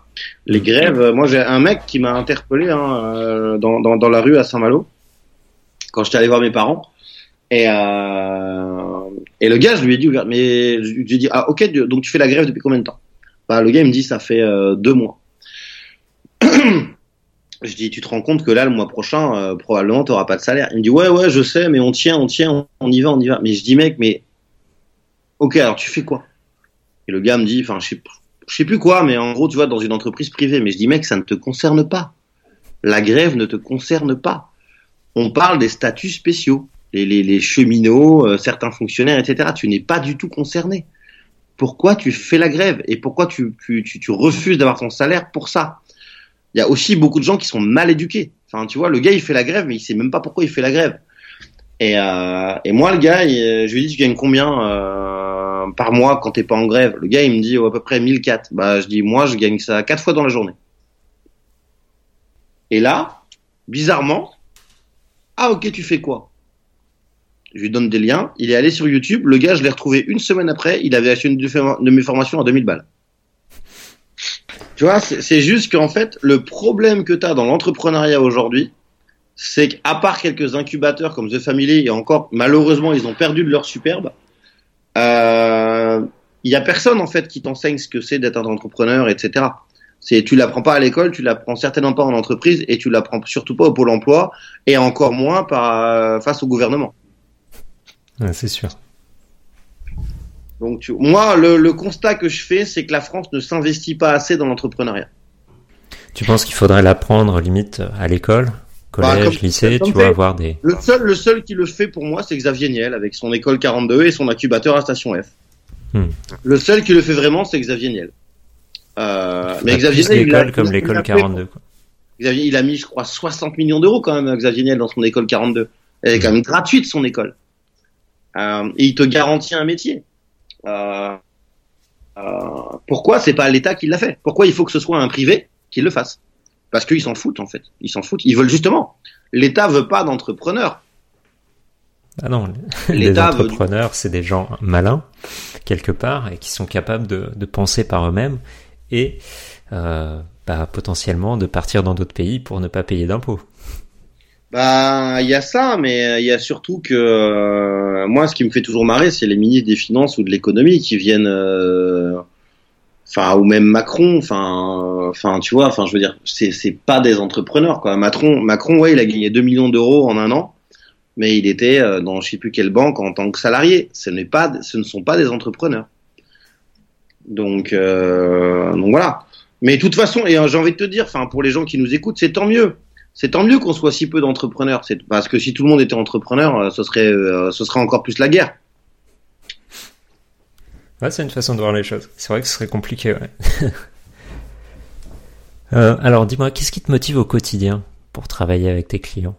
Les grèves. euh, moi j'ai un mec qui m'a interpellé hein, euh, dans, dans dans la rue à Saint-Malo quand j'étais allé voir mes parents. Et, euh, et le gars, je lui ai dit, mais je lui ai dit, ah ok, donc tu fais la grève depuis combien de temps? Bah, Le gars, il me dit, ça fait euh, deux mois. Je dis, tu te rends compte que là, le mois prochain, euh, probablement, tu n'auras pas de salaire. Il me dit, ouais, ouais, je sais, mais on tient, on tient, on y va, on y va. Mais je dis, mec, mais ok, alors tu fais quoi? Et le gars me dit, enfin, je sais, sais plus quoi, mais en gros, tu vois, dans une entreprise privée. Mais je dis, mec, ça ne te concerne pas. La grève ne te concerne pas. On parle des statuts spéciaux, les, cheminots, euh, certains fonctionnaires, etc. Tu n'es pas du tout concerné. Pourquoi tu fais la grève? Et pourquoi tu refuses d'avoir ton salaire pour ça? Il y a aussi beaucoup de gens qui sont mal éduqués. Enfin, tu vois, le gars il fait la grève, mais il sait même pas pourquoi il fait la grève. Et, euh, moi, le gars, il- je lui dis, tu gagnes combien euh, par mois quand t'es pas en grève? Le gars, il me dit oh, à peu près 1004. Bah, je dis, moi, je gagne ça quatre fois dans la journée. Et là, bizarrement, ah ok, tu fais quoi? Je lui donne des liens. Il est allé sur YouTube. Le gars, je l'ai retrouvé une semaine après. Il avait acheté une de mes formations à 2000 balles. Tu vois, c'est juste qu'en fait, le problème que tu as dans l'entrepreneuriat aujourd'hui, c'est qu'à part quelques incubateurs comme The Family, et encore, malheureusement, ils ont perdu de leur superbe, euh, il y a personne en fait qui t'enseigne ce que c'est d'être un entrepreneur, etc. C'est tu l'apprends pas à l'école, tu l'apprends certainement pas en entreprise et tu l'apprends surtout pas au pôle emploi et encore moins par face au gouvernement. c'est sûr. Donc moi, le, constat que je fais, c'est que la France ne s'investit pas assez dans l'entrepreneuriat. Tu penses qu'il faudrait l'apprendre limite à l'école, collège, bah, lycée, tu vois, avoir des. Le seul, le seul qui le fait pour moi, c'est Xavier Niel avec son école 42 et son incubateur à Station F. Hmm. Le seul qui le fait vraiment, c'est Xavier Niel. Euh, mais Xavier Niel, il a, comme l'école 42. Quoi. Xavier, il a mis, je crois, 60 millions d'euros quand même, Xavier Niel, dans son école 42. Elle est quand même gratuite son école. Euh, et il te garantit un métier. Euh, euh, pourquoi c'est pas l'État qui l'a fait? Pourquoi il faut que ce soit un privé qui le fasse? Parce qu'ils s'en foutent en fait. Ils s'en foutent. Ils veulent justement. L'État veut pas d'entrepreneurs. Ah non, les entrepreneurs, c'est des gens malins quelque part et qui sont capables de, de penser par eux-mêmes et euh, bah, potentiellement de partir dans d'autres pays pour ne pas payer d'impôts. Bah, il y a ça, mais il y a surtout que euh, moi, ce qui me fait toujours marrer, c'est les ministres des Finances ou de l'économie qui viennent, euh, enfin, ou même Macron, enfin, enfin, tu vois, enfin, je veux dire, c'est pas des entrepreneurs, quoi. Macron, Macron, ouais, il a gagné 2 millions d'euros en un an, mais il était euh, dans je sais plus quelle banque en tant que salarié. Ce n'est pas, ce ne sont pas des entrepreneurs. Donc, donc voilà. Mais de toute façon, et j'ai envie de te dire, enfin, pour les gens qui nous écoutent, c'est tant mieux c'est tant mieux qu'on soit si peu d'entrepreneurs. C'est parce que si tout le monde était entrepreneur, euh, ce serait, euh, ce serait encore plus la guerre. Ouais, c'est une façon de voir les choses. C'est vrai que ce serait compliqué. Ouais. euh, alors, dis-moi, qu'est-ce qui te motive au quotidien pour travailler avec tes clients?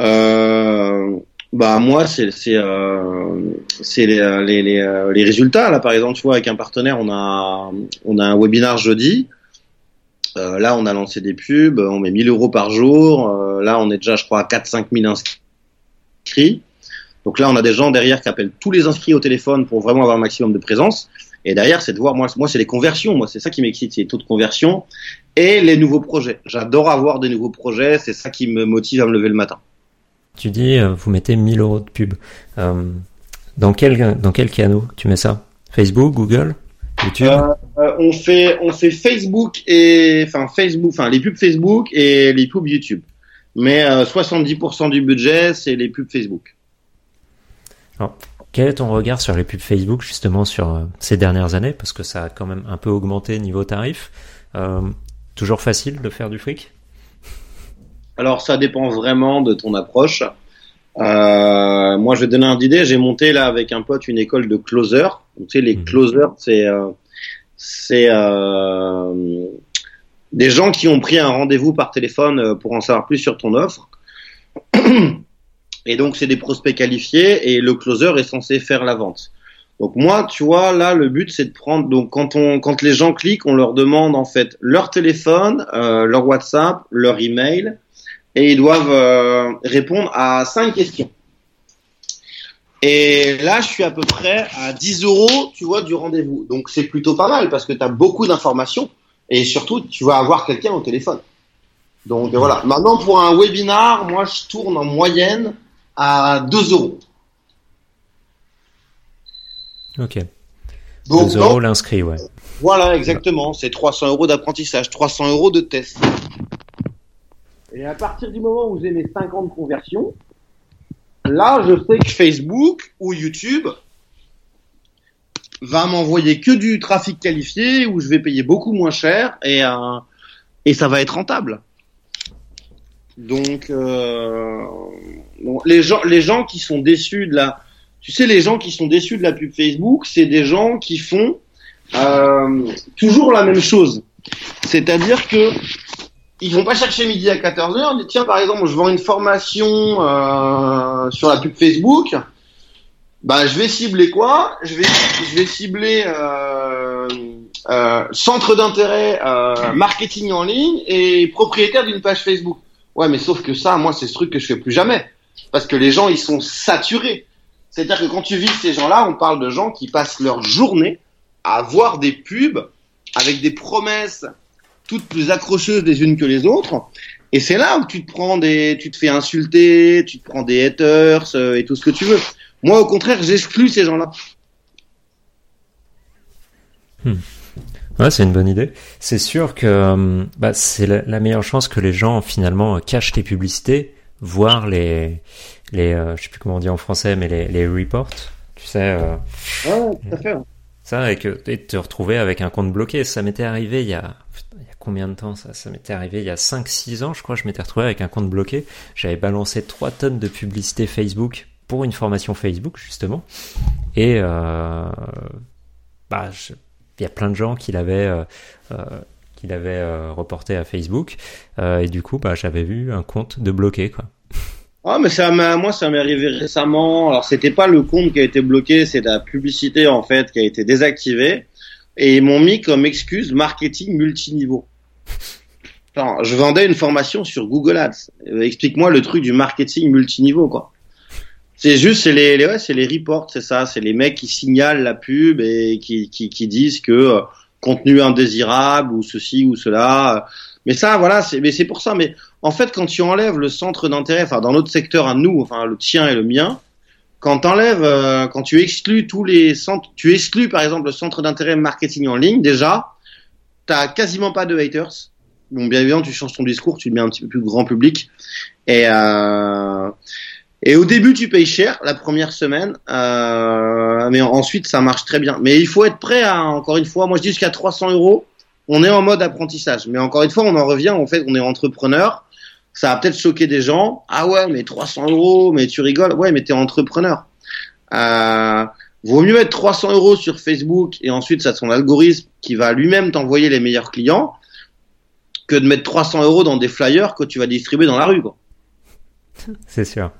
Euh, Bah moi, c'est c'est euh, c'est les, les, les, les résultats. Là, par exemple, tu vois, avec un partenaire, on a on a un webinar jeudi. Euh, là, on a lancé des pubs, on met 1000 euros par jour. Euh, là, on est déjà, je crois, à 4-5 000 inscrits. Donc là, on a des gens derrière qui appellent tous les inscrits au téléphone pour vraiment avoir un maximum de présence. Et derrière, c'est de voir, moi, moi c'est les conversions. Moi, c'est ça qui m'excite, c'est les taux de conversion et les nouveaux projets. J'adore avoir des nouveaux projets. C'est ça qui me motive à me lever le matin. Tu dis, euh, vous mettez 1000 euros de pub. dans quel dans quel canal tu mets ça? Facebook, Google? Euh, euh, on fait on fait Facebook et enfin Facebook, enfin les pubs Facebook et les pubs YouTube. Mais 70% euh, du budget c'est les pubs Facebook. Alors, quel est ton regard sur les pubs Facebook justement sur ces dernières années? Parce que ça a quand même un peu augmenté niveau tarif. toujours facile de faire du fric? Alors ça dépend vraiment de ton approche. Euh, moi, je vais donner un idée. J'ai monté là avec un pote une école de closer. tu sais, les mhm. closers, c'est euh, c'est euh, des gens qui ont pris un rendez-vous par téléphone euh, pour en savoir plus sur ton offre. Et donc, c'est des prospects qualifiés et le closer est censé faire la vente. Donc moi, tu vois, là, le but, c'est de prendre. Donc quand on, quand les gens cliquent, on leur demande en fait leur téléphone, euh, leur WhatsApp, leur email, et ils doivent euh, répondre à cinq questions. Et là, je suis à peu près à 10 euros, tu vois, du rendez-vous. Donc c'est plutôt pas mal parce que tu as beaucoup d'informations et surtout, tu vas avoir quelqu'un au téléphone. Donc voilà. Maintenant, pour un webinar, moi, je tourne en moyenne à 2 euros. Ok. Donc, 2 euros l'inscrit, ouais. Voilà, exactement. C'est 300 euros d'apprentissage, 300 euros de test. Et à partir du moment où j'ai mes 50 conversions, là, je sais que Facebook ou YouTube va m'envoyer que du trafic qualifié où je vais payer beaucoup moins cher et, euh, et ça va être rentable. Donc, euh, les gens, les gens qui sont déçus de la, tu sais, les gens qui sont déçus de la pub Facebook, c'est des gens qui font euh, toujours la même chose. C'est-à-dire que ils vont pas chercher midi à 14h. Tiens, par exemple, je vends une formation euh, sur la pub Facebook. Bah, je vais cibler quoi? Je vais, je vais cibler euh, euh, centre d'intérêt, euh, marketing en ligne et propriétaire d'une page Facebook. Ouais, mais sauf que ça, moi, c'est ce truc que je fais plus jamais, parce que les gens, ils sont saturés. C'est-à-dire que quand tu vis ces gens-là, on parle de gens qui passent leur journée à voir des pubs avec des promesses toutes plus accrocheuses les unes que les autres. Et c'est là où tu te prends des, tu te fais insulter, tu te prends des haters euh, et tout ce que tu veux. Moi, au contraire, j'exclus ces gens-là. Hmm. Ouais, c'est une bonne idée. C'est sûr que euh, bah, c'est la, la, meilleure chance que les gens finalement cachent les publicités, voire les les euh, je sais plus comment on dit en français, mais les les reports. Tu sais. Euh, ouais, tout à fait. Ça et que et te retrouver avec un compte bloqué. Ça m'était arrivé il y a combien de temps ça Ça m'était arrivé il y a 5-6 ans, je crois. Je m'étais retrouvé avec un compte bloqué. J'avais balancé 3 tonnes de publicité Facebook pour une formation Facebook justement. Et euh, bah, il y a plein de gens qui l'avaient euh, euh, reporté à Facebook et du coup bah j'avais vu un compte de bloqué quoi. Ah mais ça moi ça m'est arrivé récemment. Alors c'était pas le compte qui a été bloqué, c'est la publicité en fait qui a été désactivée et ils m'ont mis comme excuse marketing multiniveau. Je vendais une formation sur Google Ads. Explique-moi le truc du marketing multiniveau quoi. C'est juste, c'est les, les, reports, c'est ça, c'est les mecs qui signalent la pub et qui, disent que euh, contenu indésirable ou ceci ou cela. Mais ça, voilà, c'est pour ça. Mais en fait, quand tu enlèves le centre d'intérêt, enfin dans notre secteur à nous, enfin le tien et le mien, quand t'enlèves, euh, quand tu exclus tous les centres, tu exclus par exemple le centre d'intérêt marketing en ligne, déjà, t'as quasiment pas de haters. Bon, bien évidemment, tu changes ton discours, tu le mets un petit peu plus grand public. Et euh, et au début, tu payes cher la première semaine, euh, mais ensuite ça marche très bien. Mais il faut être prêt à, encore une fois, moi je dis jusqu'à 300 euros, on est en mode apprentissage. Mais encore une fois, on en revient, en fait, on est entrepreneur. Ça a peut-être choqué des gens. Ah ouais, mais 300 euros, mais tu rigoles. Ouais, mais t'es entrepreneur. Euh, vaut mieux mettre 300 euros sur Facebook et ensuite ça son algorithme qui va lui-même t'envoyer les meilleurs clients que de mettre 300 euros dans des flyers que tu vas distribuer dans la rue. C'est sûr.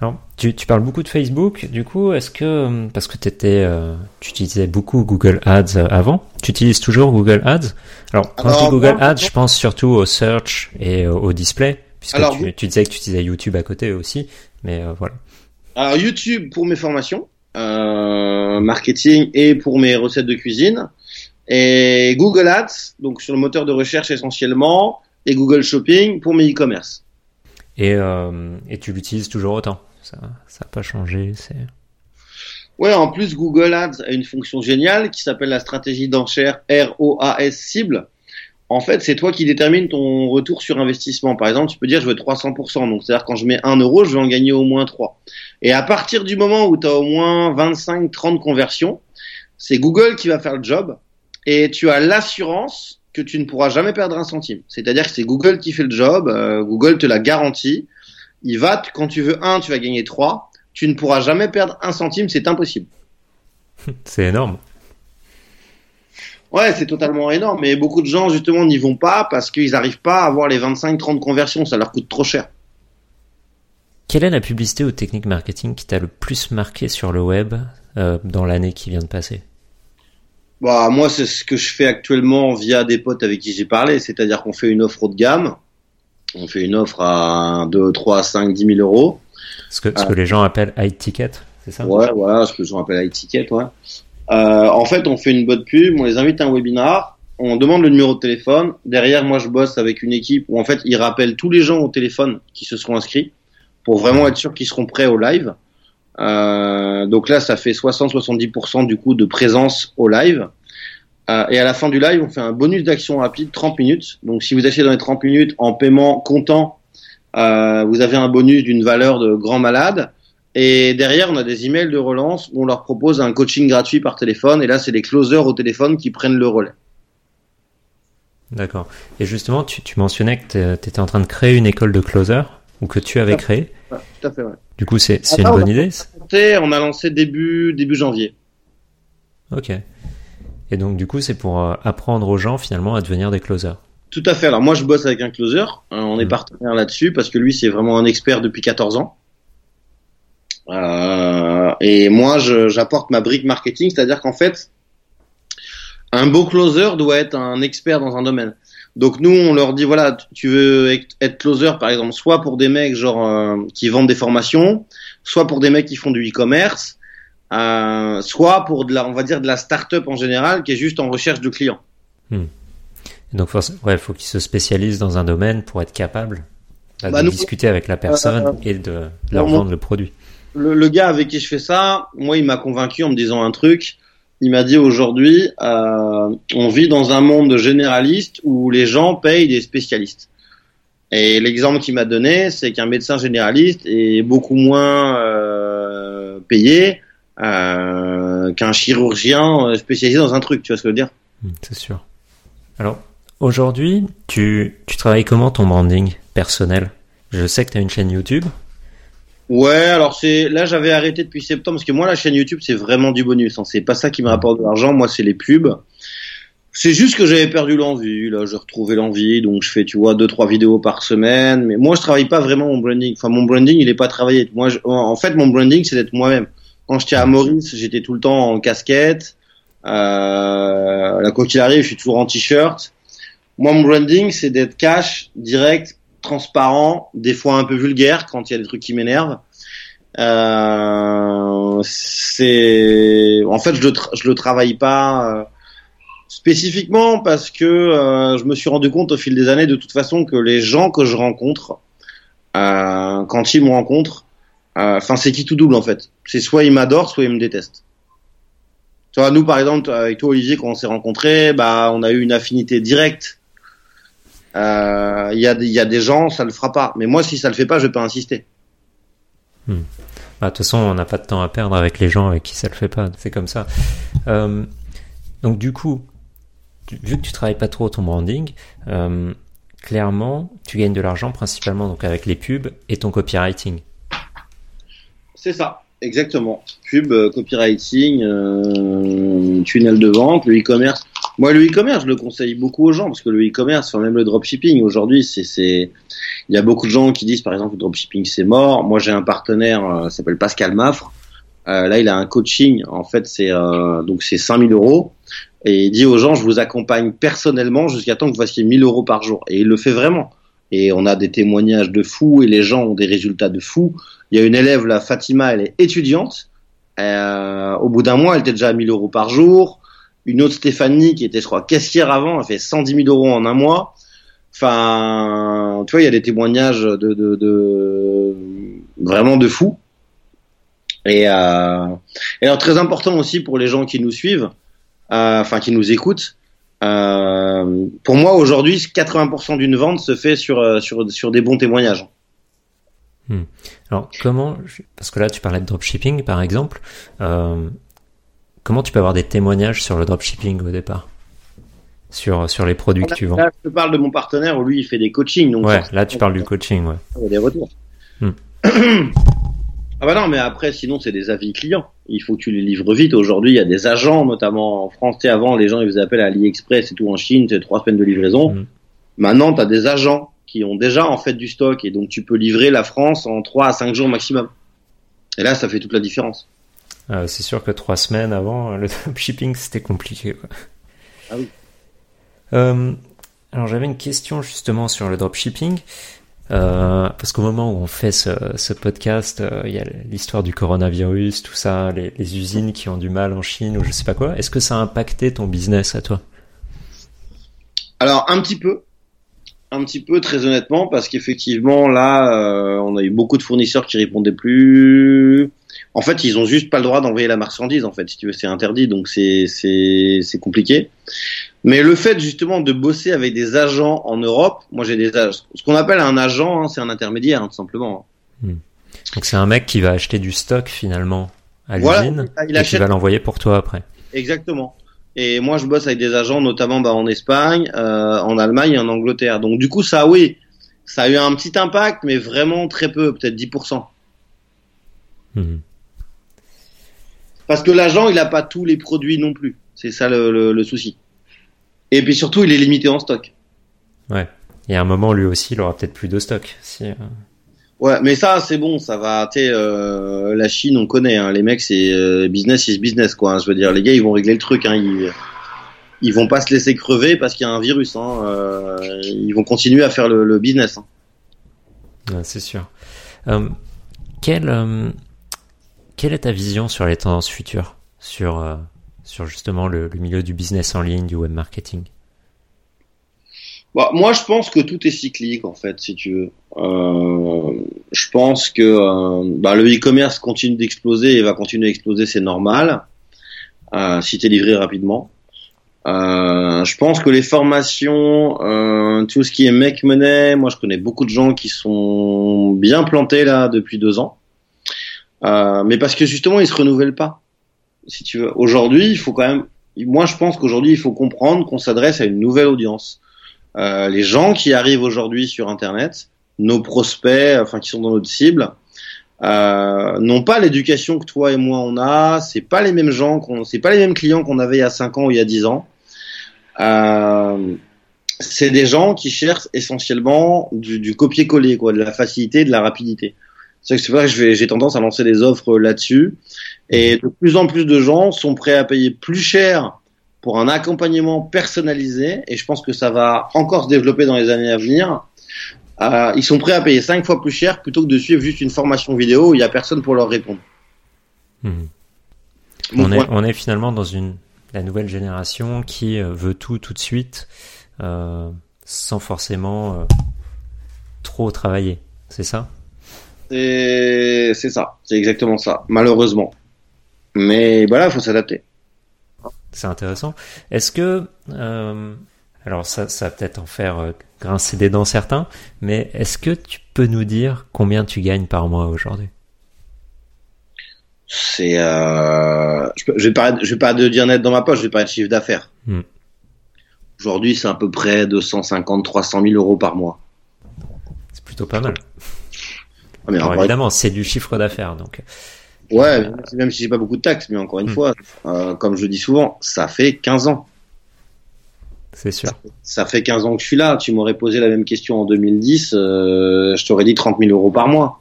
Alors, tu, tu, parles beaucoup de Facebook, du coup, est-ce que, parce que étais, euh, tu utilisais beaucoup Google Ads avant, tu utilises toujours Google Ads? Alors, quand Alors, je dis Google Ads, je pense surtout au search et au display, puisque Alors, tu, tu, disais que tu utilisais YouTube à côté aussi, mais euh, voilà. Alors, YouTube pour mes formations, euh, marketing et pour mes recettes de cuisine, et Google Ads, donc sur le moteur de recherche essentiellement, et Google Shopping pour mes e-commerce. Et, euh, et tu l'utilises toujours autant ça n'a pas changé. C'est Ouais, en plus Google Ads a une fonction géniale qui s'appelle la stratégie d'enchère ROAS cible. En fait, c'est toi qui détermines ton retour sur investissement. Par exemple, tu peux dire je veux 300%. Donc, c'est-à-dire quand je mets 1 euro, je vais en gagner au moins 3. Et à partir du moment où tu as au moins 25, 30 conversions, c'est Google qui va faire le job. Et tu as l'assurance que tu ne pourras jamais perdre un centime. C'est-à-dire que c'est Google qui fait le job. Euh, Google te la garantit il va, quand tu veux un, tu vas gagner trois. Tu ne pourras jamais perdre un centime, c'est impossible. c'est énorme. Ouais, c'est totalement énorme. Mais beaucoup de gens, justement, n'y vont pas parce qu'ils n'arrivent pas à avoir les 25-30 conversions. Ça leur coûte trop cher. Quelle est la publicité ou technique marketing qui t'a le plus marqué sur le web euh, dans l'année qui vient de passer? Bah, Moi, c'est ce que je fais actuellement via des potes avec qui j'ai parlé. C'est-à-dire qu'on fait une offre haut de gamme on fait une offre à 2, 3, 5, 10 000 euros. Ce que, ce que les gens appellent high ticket, c'est ça? Ouais, voilà, ce que les gens appellent high ticket, ouais. Euh, en fait, on fait une bonne pub, on les invite à un webinar, on demande le numéro de téléphone. Derrière, moi, je bosse avec une équipe où, en fait, ils rappellent tous les gens au téléphone qui se seront inscrits pour vraiment être sûr qu'ils seront prêts au live. Euh, donc là, ça fait 60-70% du coup de présence au live. Euh, et à la fin du live, on fait un bonus d'action rapide, 30 minutes. Donc si vous achetez dans les 30 minutes en paiement comptant, euh, vous avez un bonus d'une valeur de grand malade. Et derrière, on a des emails de relance où on leur propose un coaching gratuit par téléphone. Et là, c'est les closers au téléphone qui prennent le relais. D'accord. Et justement, tu, tu mentionnais que tu étais en train de créer une école de closer ou que tu avais créé. Ouais, tout à fait, ouais. Du coup, c'est une bonne idée. On a lancé début, début janvier. Ok. Et donc, du coup, c'est pour euh, apprendre aux gens finalement à devenir des closers. Tout à fait. Alors, moi, je bosse avec un closer. Hein, on est mmh. partenaire là-dessus parce que lui, c'est vraiment un expert depuis 14 ans. Euh, et moi, j'apporte ma brique marketing, c'est-à-dire qu'en fait, un beau closer doit être un expert dans un domaine. Donc nous, on leur dit voilà, tu veux être closer par exemple, soit pour des mecs genre euh, qui vendent des formations, soit pour des mecs qui font du e-commerce, euh, soit pour de la, on va dire de la start-up en général qui est juste en recherche de clients. Hmm. Donc, ouais, faut qu'il se spécialise dans un domaine pour être capable bah, bah, de discuter avec la personne euh, et de, leur vendre le produit. Le, le, gars avec qui je fais ça, moi, il m'a convaincu en me disant un truc. Il m'a dit aujourd'hui, euh, on vit dans un monde généraliste où les gens payent des spécialistes. Et l'exemple qu'il m'a donné, c'est qu'un médecin généraliste est beaucoup moins euh, payé euh, qu'un chirurgien spécialisé dans un truc. Tu vois ce que je veux dire? Hmm, C'est sûr. Alors, aujourd'hui, tu, tu travailles comment ton branding personnel? Je sais que tu as une chaîne YouTube. Ouais, alors c'est là j'avais arrêté depuis septembre parce que moi la chaîne YouTube c'est vraiment du bonus. Hein. C'est pas ça qui me rapporte de l'argent. Moi c'est les pubs. C'est juste que j'avais perdu l'envie. Là j'ai retrouvé l'envie, donc je fais tu vois deux trois vidéos par semaine. Mais moi je travaille pas vraiment mon branding. Enfin mon branding il est pas travaillé. Moi je- en fait mon branding c'est d'être moi-même. Quand j'étais à Maurice j'étais tout le temps en casquette. Euh, là quoi qu'il arrive je suis toujours en t-shirt. Moi mon branding c'est d'être cash, direct, transparent, des fois un peu vulgaire quand il y a des trucs qui m'énervent. Euh, c'est en fait je le le travaille pas euh, spécifiquement parce que euh, je me suis rendu compte au fil des années de toute façon que les gens que je rencontre euh, quand ils me rencontrent euh, enfin c'est qui tout double en fait. C'est soit ils m'adorent soit ils me détestent. Tu vois nous par exemple avec toi Olivier quand on s'est rencontrés bah on a eu une affinité directe euh, il y a des il y a des gens ça le fera pas mais moi si ça le fait pas je vais pas insister Bah, De toute façon, on n'a pas de temps à perdre avec les gens avec qui ça le fait pas. C'est comme ça. Euh, donc du coup, tu- vu que tu travailles pas trop ton branding, euh, clairement, tu gagnes de l'argent principalement donc avec les pubs et ton copywriting. C'est ça, exactement. Pub, copywriting, euh, tunnel de vente, le e-commerce. Moi, le e-commerce, je le conseille beaucoup aux gens parce que le e-commerce, enfin, même le dropshipping, aujourd'hui, c'est, il y a beaucoup de gens qui disent, par exemple, le dropshipping, c'est mort. Moi, j'ai un partenaire, euh, s'appelle Pascal Maffre. Euh, là, il a un coaching. En fait, c'est, euh, donc, c'est 5000 euros. Et il dit aux gens, je vous accompagne personnellement jusqu'à temps que vous fassiez 1000 euros par jour. Et il le fait vraiment. Et on a des témoignages de fous et les gens ont des résultats de fous. Il y a une élève, là, Fatima, elle est étudiante. Euh, au bout d'un mois, elle était déjà à 1000 euros par jour. Une autre Stéphanie, qui était, je crois, caissière avant, elle fait 110 000 euros en un mois. Enfin, tu vois, il y a des témoignages de, vraiment de fous. Et, euh, et alors très important aussi pour les gens qui nous suivent, euh, enfin qui nous écoutent. Euh, pour moi, aujourd'hui, 80% d'une vente se fait sur des bons témoignages. Alors comment Parce que là, tu parlais de dropshipping, par exemple. Comment tu peux avoir des témoignages sur le dropshipping au départ sur, sur les produits que tu vends Là, je te parle de mon partenaire où lui, il fait des coachings. Donc Ouais, là, tu parles du coaching, ouais. il y a des retours. Hmm. ah bah non, mais après, sinon, c'est des avis clients. Il faut que tu les livres vite. Aujourd'hui, il y a des agents, notamment en France. Sais, avant, les gens, ils faisaient appel à AliExpress et tout en Chine, c'est trois semaines de livraison. Hmm. Maintenant, tu as des agents qui ont déjà en fait du stock et donc tu peux livrer la France en 3 à 5 jours maximum. Et là, ça fait toute la différence. Euh, c'est sûr que trois semaines avant, le dropshipping, c'était compliqué. Quoi. Ah oui. Euh, alors j'avais une question justement sur le dropshipping. Euh, parce qu'au moment où on fait ce, ce podcast, euh, il y a l'histoire du coronavirus, tout ça, les, les usines qui ont du mal en Chine ou je sais pas quoi. Est-ce que ça a impacté ton business à toi? Alors, un petit peu. Un petit peu, très honnêtement, parce qu'effectivement, là, euh, on a eu beaucoup de fournisseurs qui répondaient plus. En fait, ils ont juste pas le droit d'envoyer la marchandise, en fait, si tu veux, c'est interdit, donc c'est c'est c'est compliqué. Mais le fait justement de bosser avec des agents en Europe, moi j'ai des ag- ce qu'on appelle un agent, hein, c'est un intermédiaire, hein, tout simplement. Donc c'est un mec qui va acheter du stock finalement à Voilà, l'usine il et qui va l'envoyer pour toi après. Exactement. Et moi, je bosse avec des agents, notamment bah, en Espagne, euh, en Allemagne et en Angleterre. Donc du coup, ça, oui, ça a eu un petit impact, mais vraiment très peu, peut-être 10%. Mhm. Parce que l'agent, il n'a pas tous les produits non plus. C'est ça le, le- le souci. Et puis surtout, il est limité en stock. Ouais. Et à un moment, lui aussi, il aura peut-être plus de stock. Si, euh, Ouais, mais ça, c'est bon, ça va. Tu euh, la Chine, on connaît. Hein, les mecs, c'est euh, business is business, quoi. hein. je veux dire, les gars, ils vont régler le truc. Hein, ils, ils vont pas se laisser crever parce qu'il y a un virus. Hein, euh, ils vont continuer à faire le, le business. Hein. Ouais, c'est sûr. Euh, quelle, est ta vision sur les tendances futures sur, euh, sur justement le, milieu du business en ligne, du web marketing? Bah, moi, je pense que tout est cyclique, en fait, si tu veux. Euh, je pense que euh, bah, le e-commerce continue d'exploser et va continuer à exploser, c'est normal. si t'es livré rapidement. Je pense que les formations, tout ce qui est mec money, moi je connais beaucoup de gens qui sont bien plantés là depuis deux ans, euh, mais parce que justement ils se renouvellent pas. Si tu veux, aujourd'hui il faut quand même, moi je pense qu'aujourd'hui il faut comprendre qu'on s'adresse à une nouvelle audience. Euh, les gens qui arrivent aujourd'hui sur Internet, nos prospects, enfin qui sont dans notre cible, euh, n'ont pas l'éducation que toi et moi on a. C'est pas les mêmes gens, qu'on, c'est pas les mêmes clients qu'on avait il y a 5 ans ou il y a 10 ans. Euh, c'est des gens qui cherchent essentiellement du, du copier-coller, quoi, de la facilité, de la rapidité. C'est vrai que je vais, j'ai tendance à lancer des offres là-dessus. Et de plus en plus de gens sont prêts à payer plus cher pour un accompagnement personnalisé. Et je pense que ça va encore se développer dans les années à venir. Euh, ils sont prêts à payer cinq fois plus cher plutôt que de suivre juste une formation vidéo où il y a personne pour leur répondre. Mon On, est, point- on est finalement dans une la nouvelle génération qui euh, veut tout tout de suite euh, sans forcément euh, trop travailler. C'est ça? C'est ça, c'est exactement ça, malheureusement. Mais voilà, il faut s'adapter. C'est intéressant. Est-ce que euh, alors ça, ça va peut-être en faire euh, grincer des dents certains, mais est-ce que tu peux nous dire combien tu gagnes par mois aujourd'hui? C'est, euh, je, peux- je vais pas, je vais pas de dire net dans ma poche, je vais parler de chiffre d'affaires. Hmm. Aujourd'hui, c'est à peu près 250, 300 000 euros par mois. C'est plutôt pas mal. Ah, mais Alors évidemment, c'est du chiffre d'affaires, donc ouais, même si- même si j'ai pas beaucoup de taxes, mais encore une Hmm. fois, euh, comme je dis souvent, ça fait 15 ans. c'est sûr. Ça fait 15 ans que je suis là. Tu m'aurais posé la même question en 2010, euh, je t'aurais dit 30 000 euros par mois.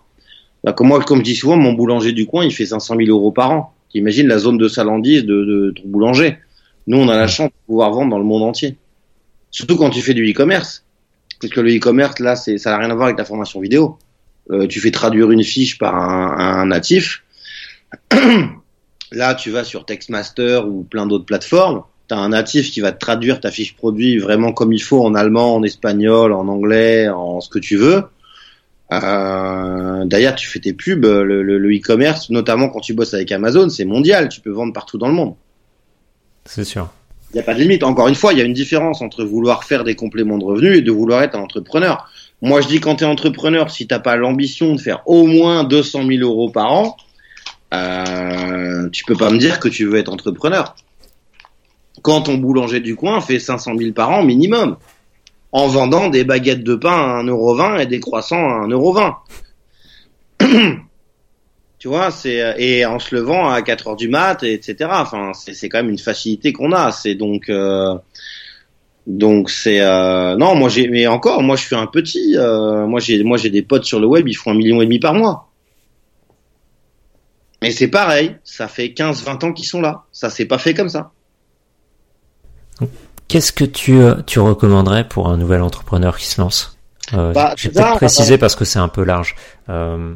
Là, comme moi, comme je dis souvent, mon boulanger du coin, il fait 500 000 euros par an. T'imagines la zone de salandise de, de ton boulanger. Nous, on a la chance de pouvoir vendre dans le monde entier. Surtout quand tu fais du e-commerce. Parce que le e-commerce, là, c'est, ça n'a rien à voir avec la formation vidéo. Euh, tu fais traduire une fiche par un, un natif. là, tu vas sur Textmaster ou plein d'autres plateformes. Tu as un natif qui va te traduire ta fiche produit vraiment comme il faut en allemand, en espagnol, en anglais, en ce que tu veux. Euh, D'ailleurs, tu fais tes pubs, le e-commerce, notamment quand tu bosses avec Amazon, c'est mondial. Tu peux vendre partout dans le monde. C'est sûr. Il n'y a pas de limite. Encore une fois, il y a une différence entre vouloir faire des compléments de revenus et de vouloir être un entrepreneur. Moi, je dis quand tu es entrepreneur, si t'as pas l'ambition de faire au moins 200 000 euros par an, euh, tu peux pas me dire que tu veux être entrepreneur. Quand ton boulanger du coin fait 500 000 par an minimum, en vendant des baguettes de pain à 1,20€ et des croissants à 1,20€. Tu vois, c'est et en se levant à 4 heures du mat, et etc. Enfin, c'est c'est quand même une facilité qu'on a. C'est donc euh, donc c'est euh, non, moi j'ai mais encore, moi je suis un petit. euh, moi j'ai moi j'ai des potes sur le web, ils font un million et demi par mois. Mais c'est pareil, ça fait 15-20 ans qu'ils sont là. Ça s'est pas fait comme ça. Qu'est-ce que tu, euh, tu recommanderais pour un nouvel entrepreneur qui se lance? Euh, Bah, J'ai peut-être précisé parce que c'est un peu large. Euh,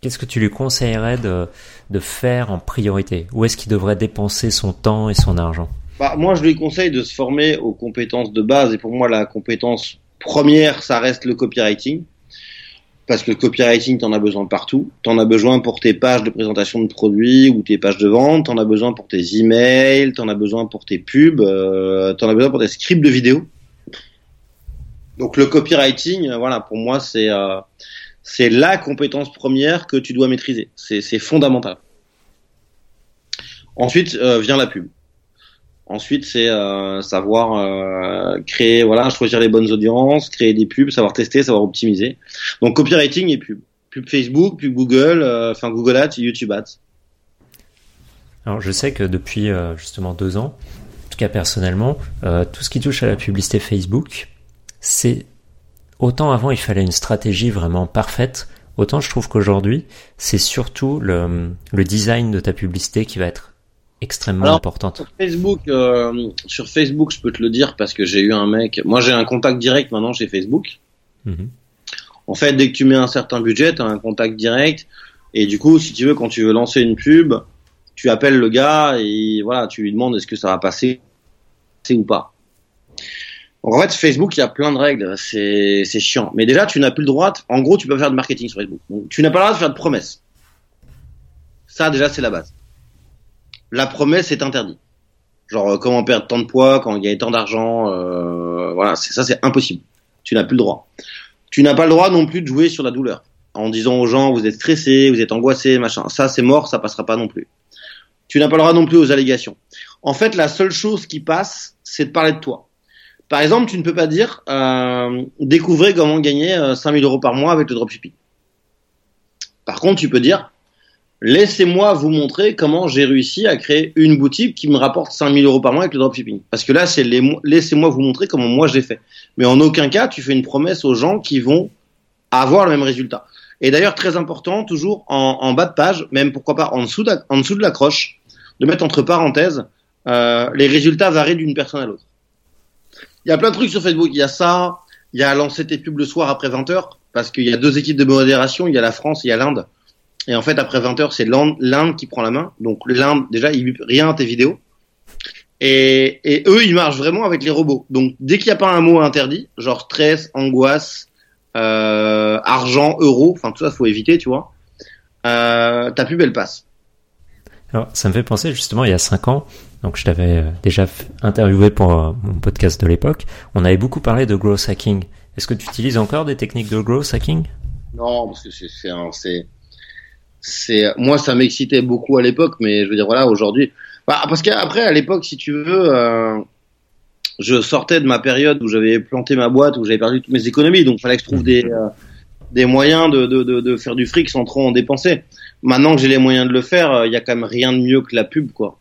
Qu'est-ce que tu lui conseillerais de, de faire en priorité? Où est-ce qu'il devrait dépenser son temps et son argent? Bah, moi, je lui conseille de se former aux compétences de base. Et pour moi, la compétence première, ça reste le copywriting. Parce que le copywriting, t'en as besoin partout. T'en as besoin pour tes pages de présentation de produits ou tes pages de vente. T'en as besoin pour tes emails. T'en as besoin pour tes pubs. Euh, t'en as besoin pour tes scripts de vidéos. Donc le copywriting, euh, voilà, pour moi, c'est euh, c'est la compétence première que tu dois maîtriser. C'est fondamental. Ensuite euh, vient la pub. Ensuite, c'est euh, savoir euh, créer, voilà, choisir les bonnes audiences, créer des pubs, savoir tester, savoir optimiser. Donc copywriting et pub. Pub Facebook, pub Google, euh, enfin Google Ads YouTube Ads. Alors je sais que depuis euh, justement deux ans, en tout cas personnellement, euh, tout ce qui touche à la publicité Facebook, c'est autant avant il fallait une stratégie vraiment parfaite, autant je trouve qu'aujourd'hui c'est surtout le, le design de ta publicité qui va être extrêmement Alors, importante. Sur Facebook, euh, sur Facebook, je peux te le dire parce que j'ai eu un mec. Moi, j'ai un contact direct maintenant chez Facebook. Mhm. En fait, dès que tu mets un certain budget, tu as un contact direct. Et du coup, si tu veux, quand tu veux lancer une pub, tu appelles le gars et voilà, tu lui demandes est-ce que ça va passer ou pas. Donc en fait, Facebook, il y a plein de règles, c'est c'est chiant. Mais déjà, tu n'as plus le droit. de- En gros, tu peux faire de marketing sur Facebook. Donc, tu n'as pas le droit de faire de promesses. Ça, déjà, c'est la base. La promesse est interdite. Genre euh, comment perdre tant de poids, quand gagner tant d'argent, euh, voilà, ça, c'est impossible. Tu n'as plus le droit. Tu n'as pas le droit non plus de jouer sur la douleur en disant aux gens vous êtes stressé, vous êtes angoissé, machin. Ça c'est mort, ça passera pas non plus. Tu n'as pas le droit non plus aux allégations. En fait, la seule chose qui passe, c'est de parler de toi. Par exemple, tu ne peux pas dire euh, découvrez comment gagner euh, 5000 euros par mois avec le dropshipping. Par contre, tu peux dire laissez-moi vous montrer comment j'ai réussi à créer une boutique qui me rapporte 5000 euros par mois avec le dropshipping. Parce que là, c'est laissez-moi vous montrer comment moi j'ai fait. Mais en aucun cas, tu fais une promesse aux gens qui vont avoir le même résultat. Et d'ailleurs, très important, toujours en, en bas de page, même pourquoi pas en dessous de, en dessous de l'accroche, de mettre entre parenthèses, euh, les résultats varient d'une personne à l'autre. Il y a plein de trucs sur Facebook. Il y a ça, il y a lancer tes pubs le soir après 20 heures, parce qu'il y a deux équipes de modération, il y a la France, il y a l'Inde. Et en fait, après 20 heures, c'est l'Inde qui prend la main. Donc l'Inde, déjà, il rien à tes vidéos. Et, et eux, ils marchent vraiment avec les robots. Donc dès qu'il n'y a pas un mot interdit, genre stress, angoisse, euh, argent, euro, enfin tout ça, faut éviter, tu vois. Euh, ta pub, elle passe. Alors, ça me fait penser justement il y a cinq ans, donc je t'avais euh, déjà interviewé pour euh, mon podcast de l'époque, on avait beaucoup parlé de growth hacking. Est-ce que tu utilises encore des techniques de growth hacking? Non, parce que c'est, c'est, moi, ça m'excitait beaucoup à l'époque, mais je veux dire, voilà, aujourd'hui, bah, parce qu'après, à l'époque, si tu veux, euh, je sortais de ma période où j'avais planté ma boîte, où j'avais perdu toutes mes économies, donc fallait que je trouve des, euh, des moyens de, de, de, faire du fric sans trop en dépenser. Maintenant que j'ai les moyens de le faire, il y a quand même rien de mieux que la pub, quoi.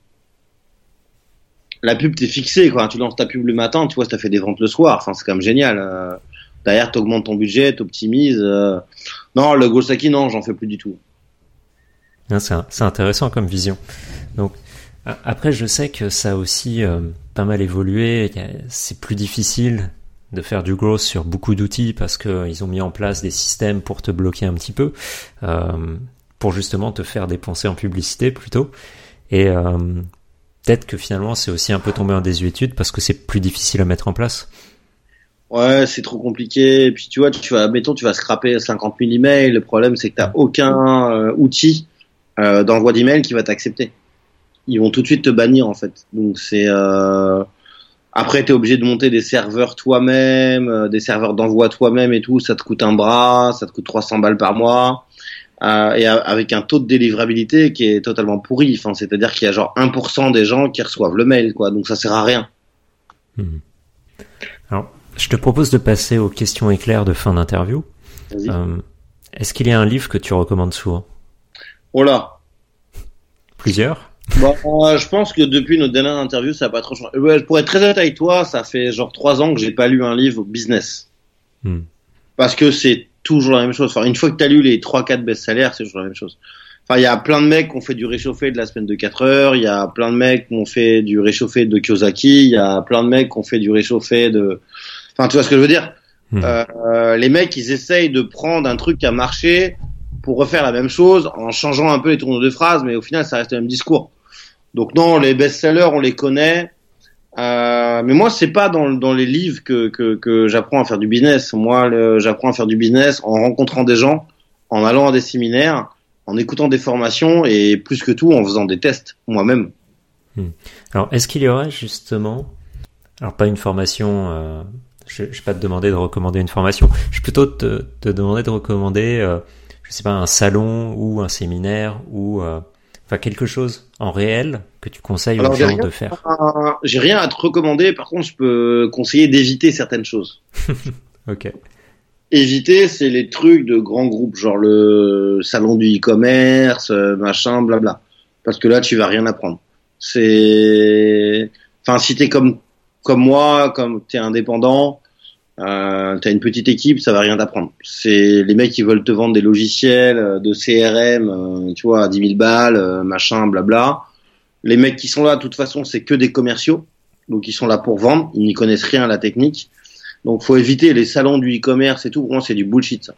La pub, t'es fixé, quoi. Tu lances ta pub le matin, tu vois, ça fait des ventes le soir. Enfin, c'est quand même génial. Euh, derrière, t'augmentes ton budget, t'optimises. euh. Non, le hacking, non, j'en fais plus du tout. Hein, C'est intéressant comme vision. Donc après, je sais que ça a aussi euh, pas mal évolué. C'est plus difficile de faire du growth sur beaucoup d'outils parce que ils ont mis en place des systèmes pour te bloquer un petit peu, euh, pour justement te faire dépenser en publicité plutôt. Et euh, peut-être que finalement c'est aussi un peu tombé en désuétude parce que c'est plus difficile à mettre en place. Ouais, c'est trop compliqué. Et puis, tu vois, tu vas, mettons, tu vas scraper 50 000 emails. Le problème, c'est que t'as aucun euh, outil euh, d'envoi d'email qui va t'accepter. Ils vont tout de suite te bannir, en fait. Donc, c'est, euh... après, t'es obligé de monter des serveurs toi-même, euh, des serveurs d'envoi toi-même et tout. Ça te coûte un bras, ça te coûte 300 balles par mois. Et a- avec un taux de délivrabilité qui est totalement pourri. Enfin, c'est-à-dire qu'il y a genre 1% des gens qui reçoivent le mail, quoi. Donc, ça sert à rien. Alors, je te propose de passer aux questions éclairs de fin d'interview. Est-ce qu'il y a un livre que tu recommandes souvent? Oh là. Plusieurs Bon, euh, je pense que depuis notre dernière interview, ça n'a pas trop changé. Ouais, pour être très honnête avec toi, ça fait genre trois ans que j'ai pas lu un livre business. Hmm. Parce que c'est toujours la même chose. Enfin, une fois que tu as lu les trois quatre best-sellers, c'est toujours la même chose. Enfin, il y a plein de mecs qui ont fait du réchauffé de la semaine de 4 heures, il y a plein de mecs qui ont fait du réchauffé de Kiyosaki, il y a plein de mecs qui ont fait du réchauffé de... Enfin, tu vois ce que je veux dire? Hmm. Euh, euh, Les mecs, ils essayent de prendre un truc qui a marché pour refaire la même chose en changeant un peu les tournures de phrases, mais au final, ça reste le même discours. Donc non, les best-sellers, on les connaît. Euh, mais moi, c'est pas dans, dans les livres que, que, que j'apprends à faire du business. Moi, j'apprends à faire du business en rencontrant des gens, en allant à des séminaires, en écoutant des formations et plus que tout en faisant des tests moi-même. Alors, est-ce qu'il y aurait justement, alors pas une formation, euh, je, je vais pas te demander de recommander une formation, je vais plutôt te, te demander de recommander, euh, je sais pas, un salon ou un séminaire ou, euh, enfin quelque chose en réel que tu conseilles Alors, aux gens de faire. J'ai rien à te recommander. Par contre, je peux conseiller d'éviter certaines choses. Ok. Éviter, c'est les trucs de grands groupes, genre le salon du e-commerce, euh, machin, blabla. Parce que là, tu vas rien apprendre. C'est, enfin, si t'es comme comme moi, comme t'es indépendant, euh, t'as une petite équipe, ça va rien t'apprendre. C'est les mecs qui veulent te vendre des logiciels euh, de CRM, euh, tu vois, à 10 000 balles, euh, machin, blabla. Les mecs qui sont là, de toute façon, c'est que des commerciaux, donc ils sont là pour vendre, ils n'y connaissent rien à la technique. Donc faut éviter les salons du e-commerce et tout. Pour moi, c'est du bullshit ça.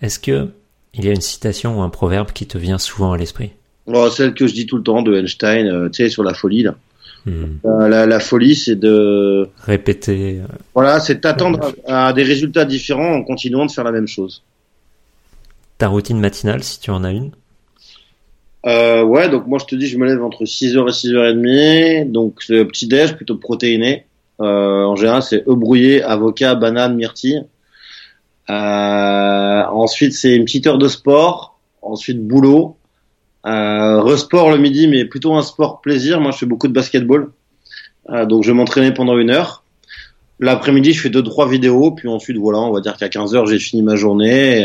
Est-ce que il y a une citation ou un proverbe qui te vient souvent à l'esprit? Bon, celle que je dis tout le temps de Einstein, tu sais, sur la folie là. Hmm. Euh, la, la folie, c'est de Répéter. euh, voilà, c'est de t'attendre à, à des résultats différents en continuant de faire la même chose. Ta routine matinale, si tu en as une? Euh, ouais, donc moi je te dis, je me lève entre 6h et 6h30. Donc le petit déj plutôt protéiné. Euh, en général, c'est œufs brouillés, avocat, banane, myrtille. Ensuite, c'est une petite heure de sport. Ensuite, boulot. Euh, resport le midi, mais plutôt un sport plaisir. Moi, je fais beaucoup de basketball. Euh, donc, je vais m'entraîner pendant une heure. L'après-midi, je fais deux, trois vidéos. Puis ensuite, voilà, on va dire qu'à 15 heures, j'ai fini ma journée.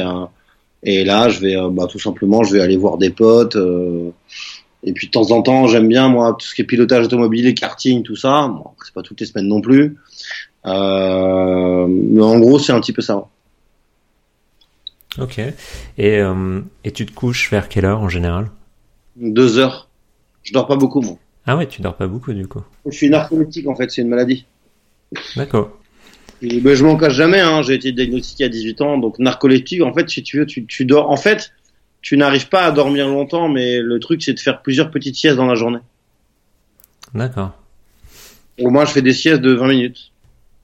Et, euh, là, je vais, euh, bah, tout simplement, je vais aller voir des potes. euh, et puis de temps en temps, j'aime bien moi tout ce qui est pilotage automobile, karting, tout ça. Bon, c'est pas toutes les semaines non plus. Mais en gros, c'est un petit peu ça. Ok. Et, et tu te couches vers quelle heure en général? Deux heures. Je dors pas beaucoup, moi. Ah ouais, tu dors pas beaucoup du coup. Je suis narcoleptique, en fait, c'est une maladie. D'accord. Ben, je m'en cache jamais, hein. J'ai été diagnostiqué à 18 ans, donc narcoleptique, en fait, si tu veux, tu, tu dors. En fait, tu n'arrives pas à dormir longtemps, mais le truc, c'est de faire plusieurs petites siestes dans la journée. D'accord. Au moins, je fais des siestes de 20 minutes.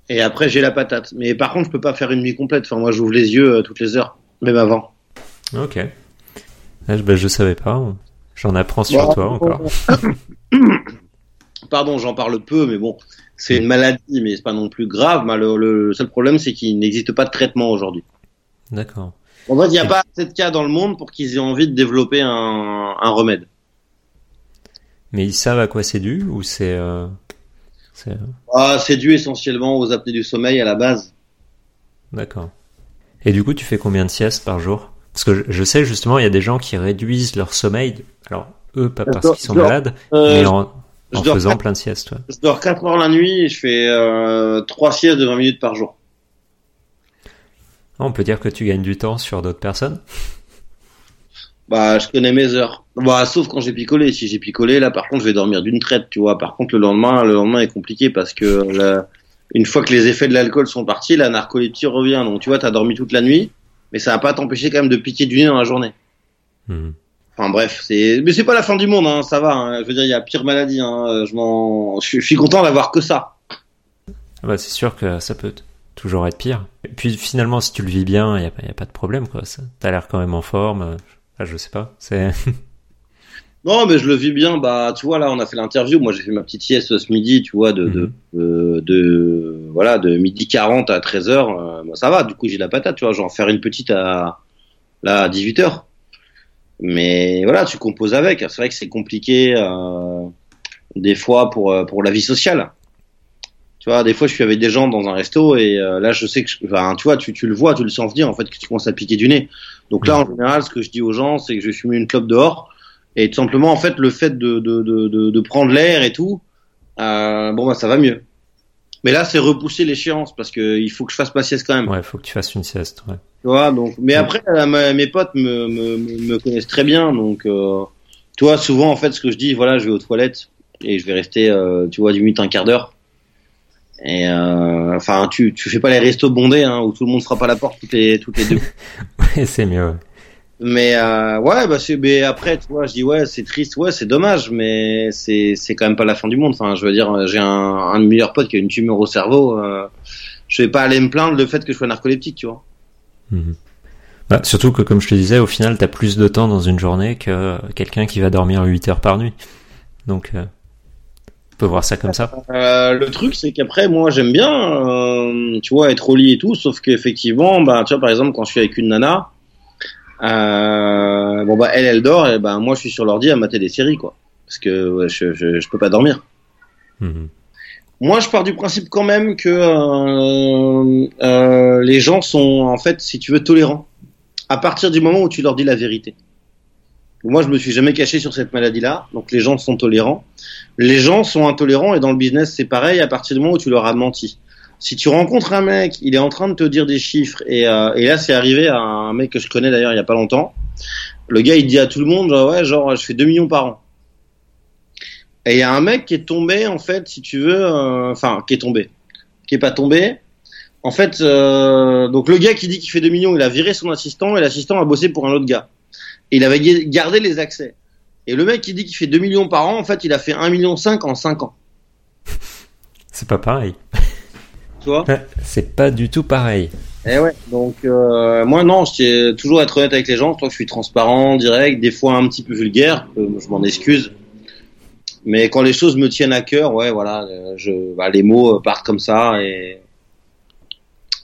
Et après, j'ai la patate. Mais par contre, je peux pas faire une nuit complète. Enfin, moi, j'ouvre les yeux euh, toutes les heures, même avant. Ok. Ah, je- bah, je savais pas. J'en apprends sur Bon, toi encore. Pardon, j'en parle peu, mais bon, c'est une maladie, mais c'est pas non plus grave. Mais le, le seul problème, c'est qu'il n'existe pas de traitement aujourd'hui. D'accord. En fait, il n'y a pas assez de cas dans le monde pour qu'ils aient envie de développer un, un remède. Mais ils savent à quoi c'est dû ou c'est euh, c'est Ah, c'est dû essentiellement aux apnées du sommeil à la base. d'accord. Et du coup, tu fais combien de siestes par jour? Parce que je, je sais justement, il y a des gens qui réduisent leur sommeil. Alors eux, pas parce qu'ils sont dors- malades, Euh, mais en, faisant plein de siestes. ouais. Je dors 4 heures la nuit et je fais euh, 3 siestes de 20 minutes par jour. On peut dire que tu gagnes du temps sur d'autres personnes. Bah, je connais mes heures. Bah, sauf quand j'ai picolé. Si j'ai picolé, là, par contre, je vais dormir d'une traite, tu vois. Par contre, le lendemain, le lendemain est compliqué parce que la- une fois que les effets de l'alcool sont partis, la narcolepsie revient. Donc, tu vois, t'as dormi toute la nuit, mais ça va pas t'empêcher quand même de piquer du nez dans la journée. Mhm. Enfin bref, c'est mais c'est pas la fin du monde, hein, ça va. hein. Je veux dire, il y a pire maladie. Hein. Je m'en, je suis- content d'avoir que ça. Ah bah, c'est sûr que ça peut toujours être pire. Et puis finalement, si tu le vis bien, il y a, pas- y a pas de problème quoi. Ça- T'as l'air quand même en forme. euh, ah, je sais pas. C'est Non, mais je le vis bien. Bah, tu vois, là, on a fait l'interview. Moi, j'ai fait ma petite sieste ce midi, tu vois, de, de, de, de- voilà, de midi 40 à 13 heures. Euh, bah, ça va. Du coup, j'ai la patate, tu vois. Je vais en faire une petite à, là, à 18 heures. Mais voilà, tu composes avec. C'est vrai que c'est compliqué, euh, des fois, pour, euh, pour la vie sociale. Tu vois, des fois, je suis avec des gens dans un resto et euh, là, je sais que, je- enfin, tu vois, tu, tu le vois, tu le sens venir, en fait, que tu commences à piquer du nez. Donc là, en général, ce que je dis aux gens, c'est que je vais fumer une clope dehors. Et tout simplement, en fait, le fait de, de, de, prendre l'air et tout, euh, bon, bah, ça va mieux. Mais là, c'est repousser l'échéance parce que il faut que je fasse ma sieste quand même. ouais, faut que tu fasses une sieste. Ouais. Tu vois, donc. Mais après, euh, ma- mes potes me, me, me me connaissent très bien, donc. Euh, tu vois, souvent, en fait, ce que je dis, voilà, je vais aux toilettes et je vais rester, euh, tu vois, 10 minutes, un quart d'heure. Et euh, enfin, tu tu fais pas les restos bondés hein, où tout le monde frappe à la porte toutes les toutes les deux. Ouais, c'est mieux. Mais euh, ouais, bah c'est. Mais après, tu vois, je dis ouais, c'est triste, ouais, c'est dommage, mais c'est c'est quand même pas la fin du monde. Enfin, je veux dire, j'ai un un de mes meilleurs potes qui a une tumeur au cerveau. Euh, je vais pas aller me plaindre le fait que je sois narcoleptique, tu vois. Mhm. Bah, surtout que, comme je te disais, au final, t'as plus de temps dans une journée que euh, quelqu'un qui va dormir 8 heures par nuit. Donc, euh, on peut voir ça comme ça. Euh, le truc, c'est qu'après, moi, j'aime bien, euh, tu vois, être au lit et tout, sauf qu'effectivement, bah, tu vois, par exemple, quand je suis avec une nana, euh, bon bah, elle, elle dort, et ben moi, je suis sur l'ordi à mater des séries, quoi, parce que ouais, je, je, je peux pas dormir. Mhm. Moi, je pars du principe quand même que euh, euh, les gens sont, en fait, si tu veux, tolérants. À partir du moment où tu leur dis la vérité. Moi, je me suis jamais caché sur cette maladie-là, donc les gens sont tolérants. Les gens sont intolérants et dans le business, c'est pareil à partir du moment où tu leur as menti. Si tu rencontres un mec, il est en train de te dire des chiffres et, euh, et là, c'est arrivé à un mec que je connais d'ailleurs il y a pas longtemps. Le gars, il dit à tout le monde, ouais, genre, je fais 2 millions par an. Et il y a un mec qui est tombé, en fait, si tu veux, euh, enfin, qui est tombé, qui est pas tombé. En fait, euh, donc le gars qui dit qu'il fait 2 millions, il a viré son assistant et l'assistant a bossé pour un autre gars. Et il avait ga- gardé les accès. Et le mec qui dit qu'il fait 2 millions par an, en fait, il a fait 1 million 5 en 5 ans. C'est pas pareil. C'est pas du tout pareil. Eh ouais, donc euh, moi non, je toujours être honnête avec les gens. Je crois que je suis transparent, direct, des fois un petit peu vulgaire. euh, je m'en excuse. Mais quand les choses me tiennent à cœur, ouais, voilà, euh, je, bah, les mots partent comme ça et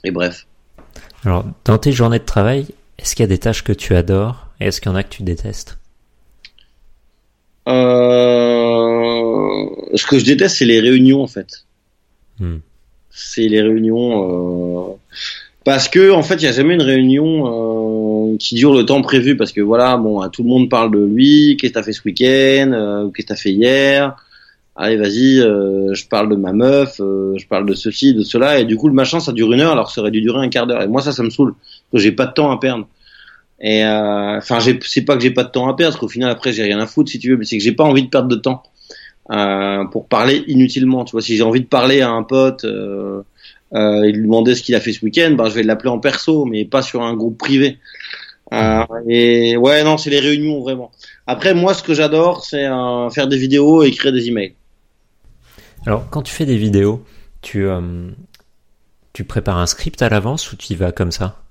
et bref. Alors, dans tes journées de travail, est-ce qu'il y a des tâches que tu adores et est-ce qu'il y en a que tu détestes? Euh, ce que je déteste, c'est les réunions en fait. Hmm. C'est les réunions euh, parce que en fait, il y a jamais une réunion euh, qui dure le temps prévu parce que voilà, bon, tout le monde parle de lui, qu'est-ce que t'as fait ce week-end, euh, qu'est-ce que t'as fait hier. Allez, vas-y, euh, je parle de ma meuf, euh, je parle de ceci, de cela, et du coup, le machin, ça dure une heure, alors ça aurait dû durer un quart d'heure. Et moi, ça, ça me saoule, que j'ai pas de temps à perdre. Et euh, enfin, j'ai- c'est pas que j'ai pas de temps à perdre, parce qu'au final, après, j'ai rien à foutre, si tu veux, mais c'est que j'ai pas envie de perdre de temps euh, pour parler inutilement. Tu vois, si j'ai envie de parler à un pote euh, euh, et lui demander ce qu'il a fait ce week-end, ben, je vais l'appeler en perso, mais pas sur un groupe privé. Euh, et ouais, non, c'est les réunions vraiment. Après, moi, ce que j'adore, c'est faire des vidéos et écrire des emails. Alors, quand tu fais des vidéos, tu, tu prépares un script à l'avance ou tu y vas comme ça?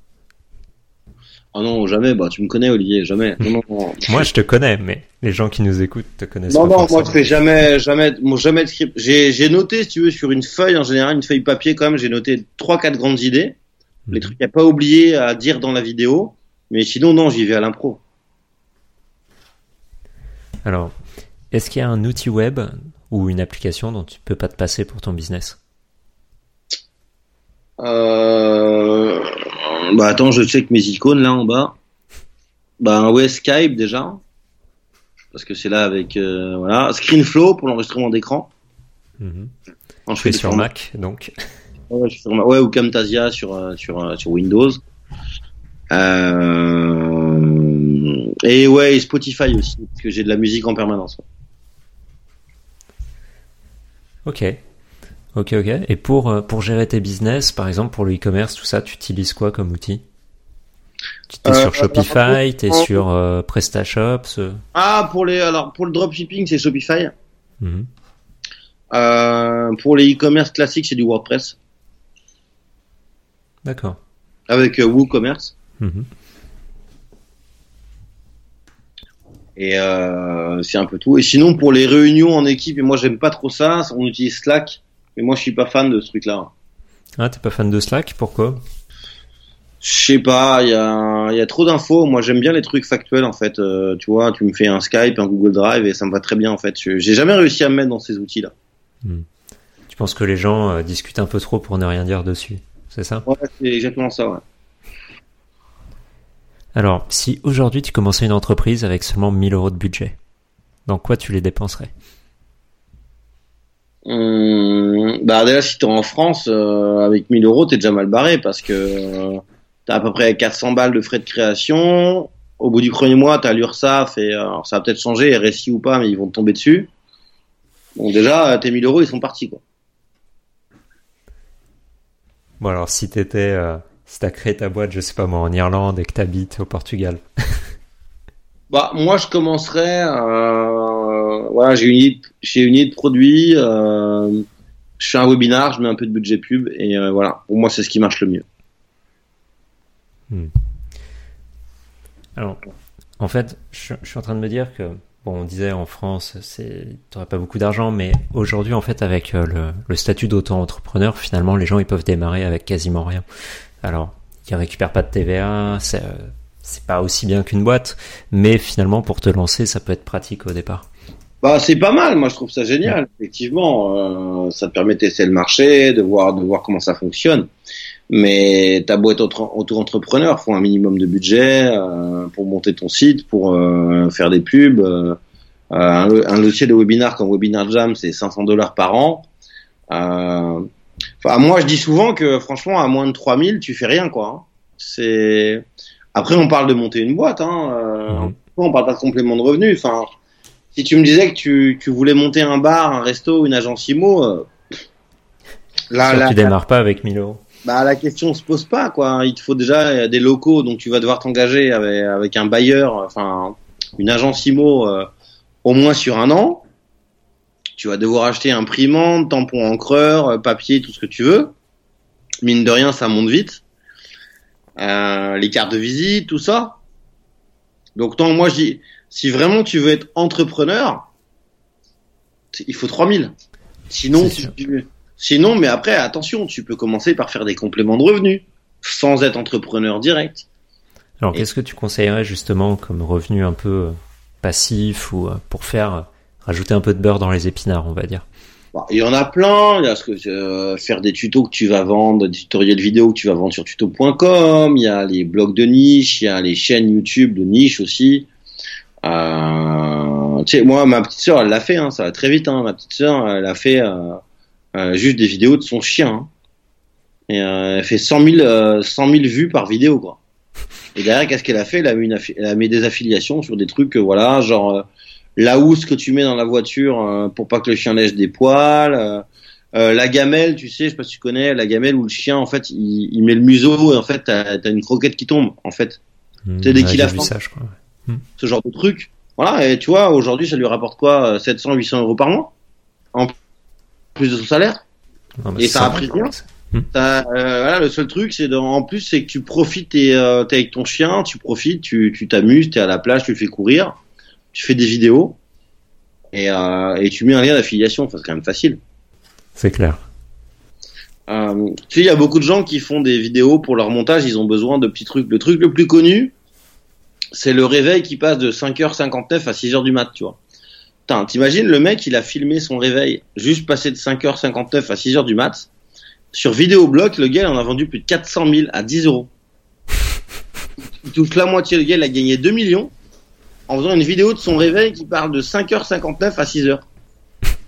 Ah non, jamais. Bah, tu me connais, Olivier, jamais. Non, non, non. Moi, je te connais, mais les gens qui nous écoutent te connaissent Non, pas non, moi forcément. je fais jamais, jamais, moi, jamais de script. J'ai, noté, si tu veux, sur une feuille, en général, une feuille papier quand même, j'ai noté trois, quatre grandes idées. Les Mhm. trucs à pas oublier à dire dans la vidéo. Mais sinon, non, j'y vais à l'impro. Alors, est-ce qu'il y a un outil web ou une application dont tu peux pas te passer pour ton business? Euh, bah attends, je check mes icônes là en bas. Bah ouais, Skype déjà. Parce que c'est là avec, euh, voilà. ScreenFlow pour l'enregistrement d'écran. Quand Je fais sur formats- Mac, donc. Je ouais, ou Camtasia sur euh, sur euh, sur Windows. Euh, et ouais, et Spotify aussi, parce que j'ai de la musique en permanence. Ok. Ok, ok. Et pour, euh, pour gérer tes business, par exemple pour le e-commerce, tout ça, tu utilises quoi comme outil? Tu es Euh, sur Shopify, tu es euh, sur euh, PrestaShop ce- Ah, pour les alors pour le dropshipping, c'est Shopify. Mhm. Euh, pour les e-commerce classiques, c'est du WordPress D'accord. avec euh, WooCommerce. Mhm. Et euh, c'est un peu tout. Et sinon, pour les réunions en équipe, et moi j'aime pas trop ça, on utilise Slack. Mais moi je suis pas fan de ce truc-là. Ah, t'es pas fan de Slack Pourquoi? Je sais pas, il y a, il y a trop d'infos. Moi j'aime bien les trucs factuels en fait. Euh, tu vois, tu me fais un Skype, un Google Drive et ça me va très bien en fait. Je- J'ai jamais réussi à me mettre dans ces outils-là. Tu penses que les gens euh, discutent un peu trop pour ne rien dire dessus C'est ça? Ouais, c'est exactement ça. Ouais. Alors, si aujourd'hui tu commençais une entreprise avec seulement 1000 euros de budget, dans quoi tu les dépenserais? Hum, bah déjà si t'es en France euh, avec 1000 euros t'es déjà mal barré parce que euh, t'as à peu près 400 balles de frais de création. Au bout du premier mois t'as l'URSSAF et euh, alors, ça va peut-être changer RSI ou pas mais ils vont te tomber dessus. Bon déjà tes 1000 euros ils sont partis quoi. Bon alors, si t'étais, euh, si t'as créé ta boîte, je sais pas moi, en Irlande et que t'habites au Portugal, bah moi je commencerais voilà j'ai une idée j'ai de produit euh, je fais un webinar je mets un peu de budget pub et euh, voilà pour moi c'est ce qui marche le mieux Alors, en fait, je, suis en train de me dire que, bon, on disait en France, c'est, t'aurais pas beaucoup d'argent, mais aujourd'hui, en fait, avec euh, le, statut d'auto-entrepreneur, finalement, les gens, ils peuvent démarrer avec quasiment rien. Alors, ils récupèrent pas de TVA, c'est, c'est pas aussi bien qu'une boîte, mais finalement, pour te lancer, ça peut être pratique au départ. Bah, c'est pas mal, moi je trouve ça génial, effectivement. Euh, ça te permet de tester le marché, de voir, de voir comment ça fonctionne. Mais ta boîte auto- auto-entrepreneur, faut un minimum de budget euh, pour monter ton site, pour euh, faire des pubs. euh, un, un logiciel de webinar comme Webinar Jam, c'est 500 dollars par an. Euh, Enfin, moi je dis souvent que franchement, à moins de 3000, tu fais rien, quoi. hein. C'est après on parle de monter une boîte, hein. euh, on parle pas de complément de revenus. Enfin, si tu me disais que tu, tu voulais monter un bar, un resto, une agence IMO, euh, là, là, tu démarres pas avec 1000 euros. bah, la question se pose pas, quoi. Il te faut déjà des locaux, donc tu vas devoir t'engager avec, avec un bailleur, enfin, une agence IMO, euh, au moins sur un an. Tu vas devoir acheter imprimante, tampon encreur, euh, papier, tout ce que tu veux. mine de rien, ça monte vite. Euh, les cartes de visite, tout ça. Donc, tant moi, je dis, si vraiment tu veux être entrepreneur, il faut 3000. Sinon, tu- sinon, mais après, attention, tu peux commencer par faire des compléments de revenus sans être entrepreneur direct. Alors, Et- qu'est-ce que tu conseillerais justement comme revenu un peu euh, passif ou euh, pour faire euh, rajouter un peu de beurre dans les épinards, on va dire? Bon, il y en a plein. Il y a ce que euh, faire des tutos que tu vas vendre, des tutoriels vidéo que tu vas vendre sur tuto.com. Il y a les blogs de niche, il y a les chaînes YouTube de niche aussi. Euh, moi, ma petite sœur, elle l'a fait. Hein, ça va très vite. Hein, ma petite sœur, elle a fait euh, euh, juste des vidéos de son chien. hein. Et euh, elle fait 100 000, euh, 100 000 vues par vidéo, quoi. Et derrière, qu'est-ce qu'elle a fait? Elle a, elle a mis des affiliations sur des trucs, voilà, genre euh, la housse que tu mets dans la voiture euh, pour pas que le chien lèche des poils. euh, euh, la gamelle, tu sais, je sais pas si tu connais, la gamelle où le chien, en fait, il, il met le museau et en fait, t'as as une croquette qui tombe, en fait. C'est dès qu'il a faim. ouais. Ce genre de truc. Voilà, et tu vois, aujourd'hui, ça lui rapporte quoi euh, 700, 800 euros par mois? En plus de son salaire? Non, Et ça a pris bien. T'as, euh, voilà, le seul truc, c'est en plus, c'est que tu profites, et euh, t'es avec ton chien, tu profites, tu tu t'amuses, t'es à la plage, tu le fais courir, tu fais des vidéos, et, euh, et tu mets un lien d'affiliation, enfin, c'est quand même facile. C'est clair. Euh, tu sais, il y a beaucoup de gens qui font des vidéos pour leur montage, ils ont besoin de petits trucs. Le truc le plus connu, c'est le réveil qui passe de 5h59 à 6h du mat, tu vois. Putain, t'imagines, le mec, il a filmé son réveil juste passé de 5h59 à 6h du mat. Sur Vidéobloc, le gars, il en a vendu plus de 400 000 à 10 euros. Il touche la moitié, le gars, il a gagné 2 millions en faisant une vidéo de son réveil qui parle de 5h59 à 6h.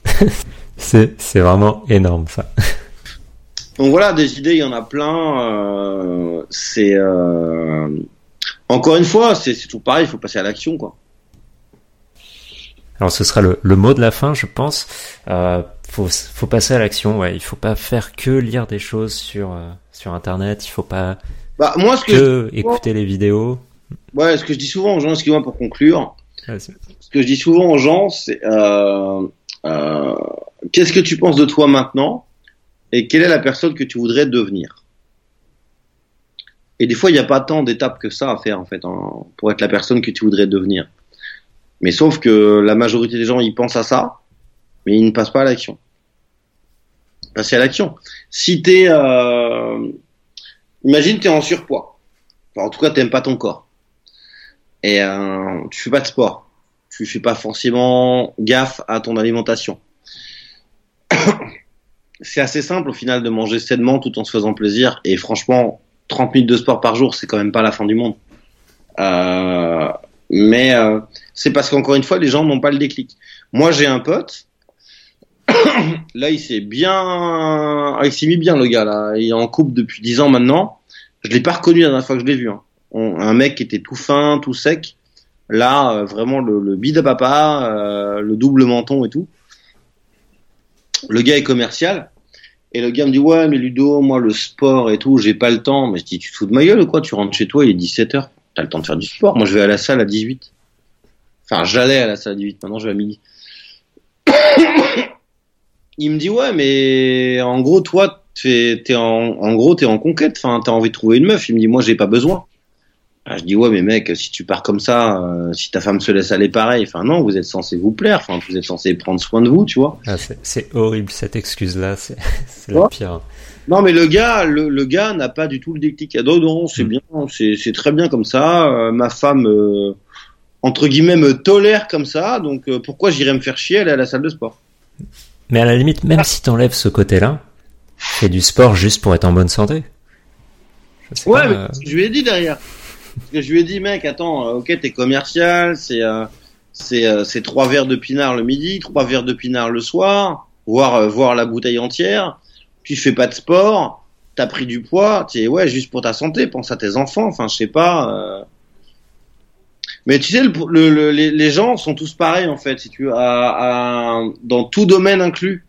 C'est c'est vraiment énorme ça. Donc voilà, des idées, il y en a plein. euh, c'est euh, encore une fois, c'est c'est toujours pareil, il faut passer à l'action, quoi. Alors ce sera le, le mot de la fin, je pense. Euh, faut, faut passer à l'action. Ouais, il faut pas faire que lire des choses sur euh, sur internet. Il faut pas Bah moi, ce que, que écouter les vidéos. Ouais, ce que je dis souvent aux gens, excuse-moi pour conclure, Ouais, ce que je dis souvent aux gens, c'est euh, euh, qu'est-ce que tu penses de toi maintenant et quelle est la personne que tu voudrais devenir? Et des fois, il n'y a pas tant d'étapes que ça à faire en fait hein, pour être la personne que tu voudrais devenir. Mais sauf que la majorité des gens, ils pensent à ça, mais ils ne passent pas à l'action. Passer à l'action. Si t'es, euh, imagine t'es en surpoids. Enfin, en tout cas, t'aimes pas ton corps. Et euh, tu fais pas de sport. Tu fais pas forcément gaffe à ton alimentation. c'est assez simple au final de manger sainement tout en se faisant plaisir. Et franchement, 30 minutes de sport par jour, c'est quand même pas la fin du monde. Euh, mais euh, c'est parce qu'encore une fois, les gens n'ont pas le déclic. Moi, j'ai un pote. là, il s'est bien, il s'est mis bien le gars là. Il est en couple depuis 10 ans maintenant. Je l'ai pas reconnu la dernière fois que je l'ai vu. Hein. Un mec qui était tout fin, tout sec. Là, euh, vraiment le, le à papa, euh, le double menton et tout. Le gars est commercial. Et le gars me dit ouais mais Ludo, moi le sport et tout, j'ai pas le temps. Mais je dis tu te fous de ma gueule ou quoi? Tu rentres chez toi, il est 17h. T'as le temps de faire du sport. Moi je vais à la salle à 18. Enfin j'allais à la salle à 18. Maintenant je vais à midi. il me dit ouais mais en gros toi t'es en, en gros t'es en conquête. Enfin t'as envie de trouver une meuf. Il me dit moi j'ai pas besoin. Ah, je dis ouais mais mec si tu pars comme ça, euh, si ta femme se laisse aller pareil. Enfin non vous êtes censé vous plaire. Enfin vous êtes censé prendre soin de vous tu vois. ah, c'est- horrible cette excuse là. C'est la pire. Non, mais le gars, le, le gars n'a pas du tout le déclic. Ah, non, non, c'est Mm. bien, c'est c'est très bien comme ça. Euh, ma femme, euh, entre guillemets, me tolère comme ça. Donc pourquoi j'irais me faire chier aller à la salle de sport Mais à la limite, même si t'enlèves ce côté-là, fais du sport juste pour être en bonne santé. Je sais Ouais, pas, mais je lui ai dit derrière. Parce que je lui ai dit, mec, attends, euh, ok, t'es commercial, c'est euh, c'est euh, trois verres de pinard le midi, trois verres de pinard le soir, voire euh, voire la bouteille entière. Tu fais pas de sport, t'as pris du poids, t'es ouais, juste pour ta santé, pense à tes enfants, enfin, je sais pas. euh. Mais tu sais, le, le- le- les, gens sont tous pareils en fait, si tu à, à- dans tout domaine inclus.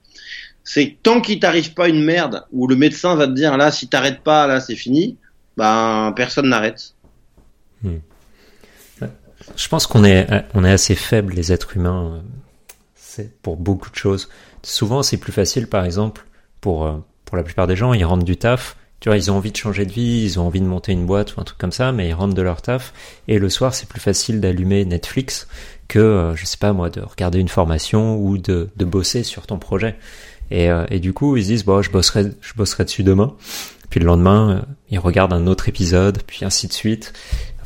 C'est tant qu'il t'arrive pas une merde où le médecin va te dire là, si t'arrêtes pas, là, c'est fini. Ben personne n'arrête. Je pense qu'on est, assez faible les êtres humains. euh, pour beaucoup de choses. Souvent, c'est plus facile, par exemple, pour euh, pour la plupart des gens, ils rentrent du taf. Tu vois, ils ont envie de changer de vie, ils ont envie de monter une boîte ou un truc comme ça, mais ils rentrent de leur taf et le soir c'est plus facile d'allumer Netflix que, euh, je sais pas moi, de regarder une formation ou de, bosser sur ton projet. Et, du coup, ils se disent, bon, je bosserai, dessus demain. Puis le lendemain, ils regardent un autre épisode, puis ainsi de suite.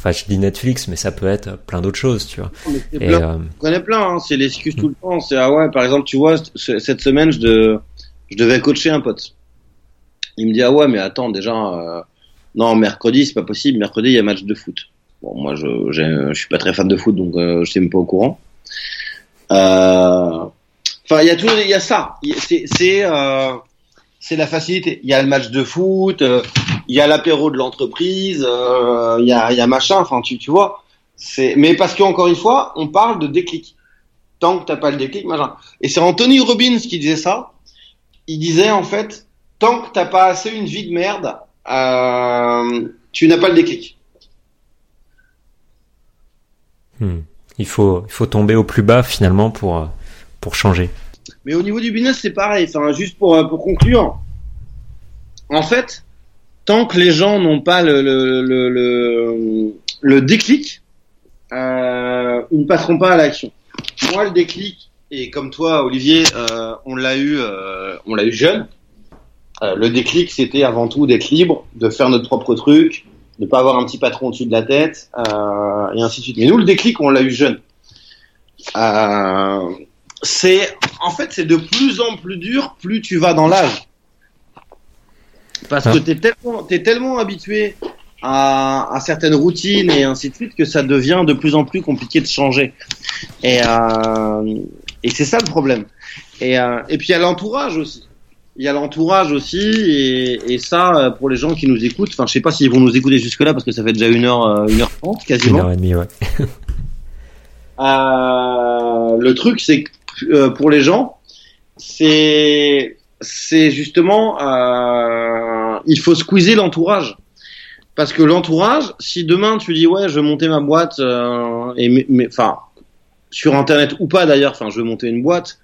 Enfin, je dis Netflix, mais ça peut être plein d'autres choses, tu vois. Et, plein, euh... On connaît plein, hein, c'est l'excuse tout le temps. C'est ah ouais, par exemple, tu vois, cette semaine, je, de, je devais coacher un pote. Il me dit ah ouais, mais attends, déjà, euh, non, mercredi, c'est pas possible. Mercredi, il y a match de foot. Bon, moi, je, je suis pas très fan de foot, donc euh, je suis même pas au courant. Euh, Enfin, il y a tout, il y a ça. C'est, c'est, euh, c'est la facilité. Il y a le match de foot, il y a l'apéro de l'entreprise, euh, il y a, il y a machin. Enfin, tu, tu vois. C'est, mais parce qu'encore une fois, on parle de déclic. Tant que t'as pas le déclic, machin. Et c'est Anthony Robbins qui disait ça. Il disait en fait, tant que t'as pas assez une vie de merde, euh, tu n'as pas le déclic. Hmm. Il faut, il faut tomber au plus bas finalement pour pour changer. Mais au niveau du business, c'est pareil. Enfin, juste pour, euh, pour conclure, en fait, tant que les gens n'ont pas le, le, le, le, le déclic, euh, ils ne passeront pas à l'action. Moi, le déclic, et comme toi, Olivier, euh, on l'a eu, euh, on l'a eu jeune. Euh, le déclic, c'était avant tout d'être libre, de faire notre propre truc, de pas avoir un petit patron au-dessus de la tête, euh, et ainsi de suite. Mais nous, le déclic, on l'a eu jeune. Euh, c'est en fait c'est de plus en plus dur plus tu vas dans l'âge parce que t'es tellement t'es tellement habitué à, à, certaines routines et ainsi de suite que ça devient de plus en plus compliqué de changer. Et euh, et c'est ça le problème. Et euh, et puis il y a l'entourage aussi. Il y a l'entourage aussi et, et ça pour les gens qui nous écoutent enfin je sais pas s'ils vont nous écouter jusque là parce que ça fait déjà une heure une heure trente quasiment. Une heure et demie ouais. Euh, le truc c'est que euh, pour les gens, c'est c'est justement euh, il faut squeezer l'entourage parce que l'entourage, si demain tu dis ouais je veux monter ma boîte euh, et enfin sur internet ou pas d'ailleurs, enfin je veux monter une boîte,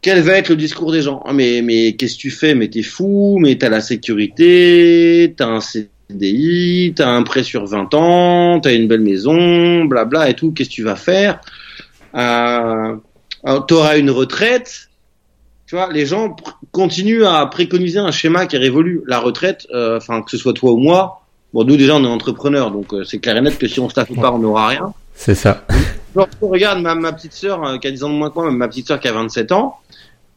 quel va être le discours des gens? Ah, Mais mais qu'est-ce que tu fais? Mais t'es fou Mais t'as la sécurité, t'as un CDI, t'as un prêt sur 20 ans, t'as une belle maison, blabla et tout. Qu'est-ce que tu vas faire? Euh, tu auras une retraite. Tu vois, les gens continuent à préconiser un schéma qui est révolu. La retraite, euh, enfin que ce soit toi ou moi. Bon, nous déjà on est entrepreneurs, donc euh, c'est clair et net que si on se tape pas, on n'aura rien. C'est ça. Genre, regarde ma, ma petite sœur euh, qui a 10 ans de moins que moi, ma petite sœur qui a 27 ans.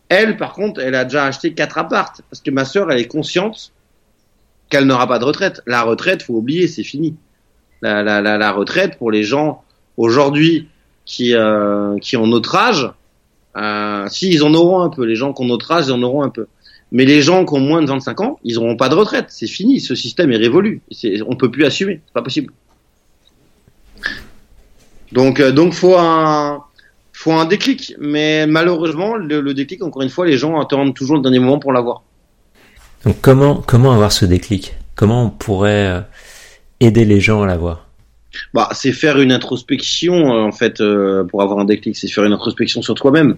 Elle, par contre, elle a déjà acheté quatre appartes parce que ma sœur, elle est consciente qu'elle n'aura pas de retraite. La retraite, faut oublier, c'est fini. La, la, la, la retraite pour les gens aujourd'hui qui, euh, qui ont notre âge, euh, si ils en auront un peu, les gens qui ont notre âge, ils en auront un peu. Mais les gens qui ont moins de 25 ans, ils n'auront pas de retraite. C'est fini, ce système est révolu. Est, on peut plus assumer, c'est pas possible. Donc, euh, donc faut un, faut un déclic. Mais malheureusement, le, le, déclic, encore une fois, les gens attendent toujours le dernier moment pour l'avoir. Donc comment, comment avoir ce déclic? Comment on pourrait euh, aider les gens à l'avoir? Bah, c'est faire une introspection euh, en fait euh, pour avoir un déclic, c'est faire une introspection sur toi-même.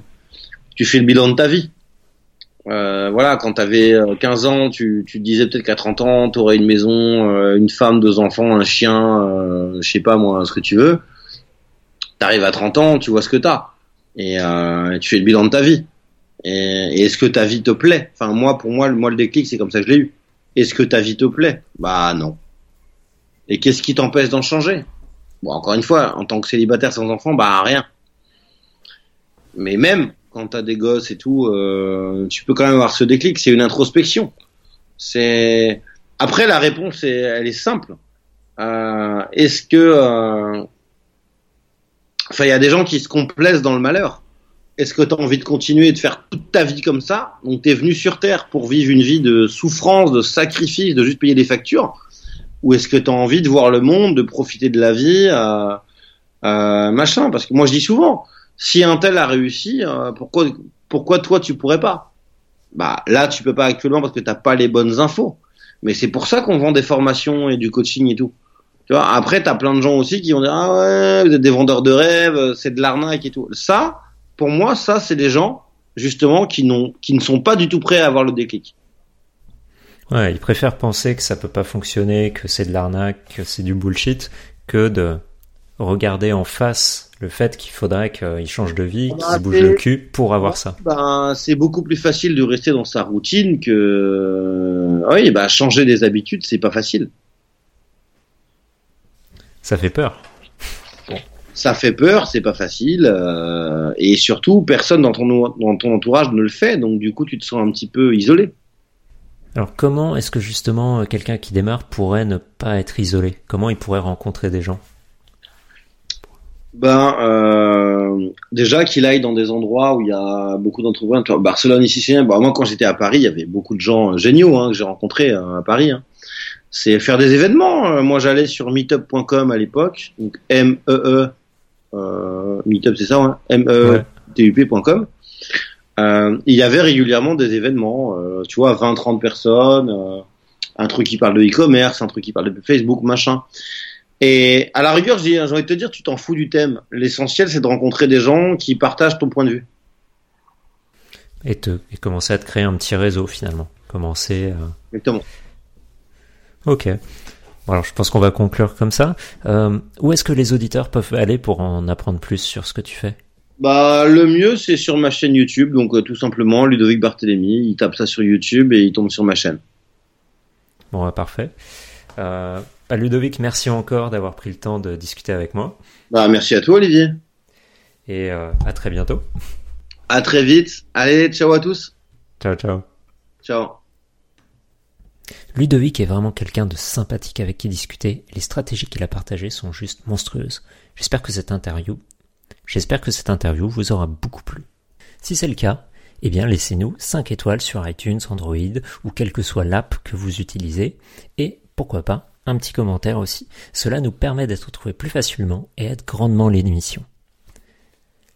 Tu fais le bilan de ta vie. Euh, voilà, quand tu avais 15 ans, tu, tu disais peut-être qu'à 30 ans, tu aurais une maison, euh, une femme, deux enfants, un chien, euh, je sais pas moi, ce que tu veux. T'arrives à 30 ans, tu vois ce que t'as et tu fais le bilan de ta vie. Et, et est-ce que ta vie te plaît? Enfin moi, pour moi, moi le déclic, c'est comme ça que je l'ai eu. Est-ce que ta vie te plaît? Bah non. Et qu'est-ce qui t'empêche d'en changer? Bon, encore une fois, en tant que célibataire sans enfant, bah rien. Mais même quand t'as des gosses et tout, euh, tu peux quand même avoir ce déclic. C'est une introspection. C'est après la réponse, elle est simple. Euh, Est-ce que, euh... enfin, il y a des gens qui se complaisent dans le malheur. Est-ce que tu as envie de continuer de faire toute ta vie comme ça? Donc tu es venu sur Terre pour vivre une vie de souffrance, de sacrifice, de juste payer des factures ou est-ce que tu as envie de voir le monde, de profiter de la vie, euh, euh, machin? Parce que moi je dis souvent, si un tel a réussi, euh, pourquoi pourquoi toi tu pourrais pas? Bah là tu peux pas actuellement parce que t'as pas les bonnes infos. Mais c'est pour ça qu'on vend des formations et du coaching et tout. Tu vois, après t'as plein de gens aussi qui vont dire ah ouais vous êtes des vendeurs de rêves, c'est de l'arnaque et tout. Ça, pour moi, ça c'est des gens justement qui n'ont qui ne sont pas du tout prêts à avoir le déclic. Ouais, ils préfèrent penser que ça peut pas fonctionner, que c'est de l'arnaque, que c'est du bullshit, que de regarder en face le fait qu'il faudrait qu'il change de vie, qu'il se bouge le cul pour avoir ça. Ben, c'est beaucoup plus facile de rester dans sa routine que, oui, bah, changer des habitudes, c'est pas facile. Ça fait peur. Ça fait peur, c'est pas facile, euh, et surtout, personne dans ton, dans ton entourage ne le fait, donc du coup, tu te sens un petit peu isolé. Alors comment est-ce que justement quelqu'un qui démarre pourrait ne pas être isolé? Comment il pourrait rencontrer des gens? Ben euh, déjà qu'il aille dans des endroits où il y a beaucoup d'entrepreneurs. Barcelone ici, c'est bon, moi quand j'étais à Paris, il y avait beaucoup de gens géniaux hein, que j'ai rencontrés euh, à Paris. Hein. C'est faire des événements. Euh, moi, j'allais sur meetup.com à l'époque, donc M E E euh, meetup, c'est ça, hein, M E T U P.com. Euh, il y avait régulièrement des événements, euh, tu vois, 20-30 personnes, euh, un truc qui parle de e-commerce, un truc qui parle de Facebook, machin. Et à la rigueur, j'ai envie de te dire, tu t'en fous du thème. L'essentiel, c'est de rencontrer des gens qui partagent ton point de vue. Et, te, et commencer à te créer un petit réseau finalement. Commencer. Exactement. Ok. Alors je pense qu'on va conclure comme ça. Où est-ce que les auditeurs peuvent aller pour en apprendre plus sur ce que tu fais? Bah le mieux c'est sur ma chaîne YouTube, donc euh, tout simplement Ludovic Barthélémy. Il tape ça sur YouTube et il tombe sur ma chaîne. Bon, bah, parfait. Euh, bah, Ludovic, merci encore d'avoir pris le temps de discuter avec moi. Bah merci à toi Olivier. Et euh, à très bientôt. À très vite. Allez, ciao à tous. Ciao, ciao. Ciao. Ludovic est vraiment quelqu'un de sympathique avec qui discuter. Les stratégies qu'il a partagées sont juste monstrueuses. J'espère que cette interview, j'espère que cette interview vous aura beaucoup plu. Si c'est le cas, eh bien laissez-nous 5 étoiles sur iTunes, Android ou quelle que soit l'app que vous utilisez et pourquoi pas un petit commentaire aussi. Cela nous permet d'être retrouvés plus facilement et aide grandement l'émission.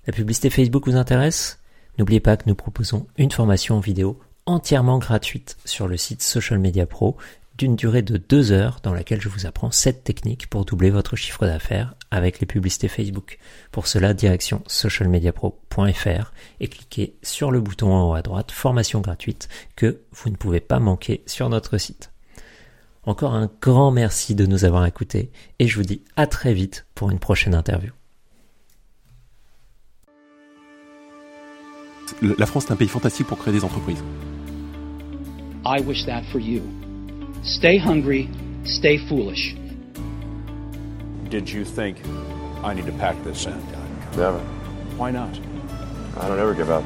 La publicité Facebook vous intéresse? N'oubliez pas que nous proposons une formation vidéo entièrement gratuite sur le site Social Media Pro d'une durée de deux heures dans laquelle je vous apprends 7 techniques pour doubler votre chiffre d'affaires avec les publicités Facebook. Pour cela, direction socialmediapro.fr et cliquez sur le bouton en haut à droite formation gratuite que vous ne pouvez pas manquer sur notre site. Encore un grand merci de nous avoir écoutés et je vous dis à très vite pour une prochaine interview. La France est un pays fantastique pour créer des entreprises. I wish that for you. Stay hungry, stay foolish. Did you think I need to pack this in? Never. Why not? I don't ever give up.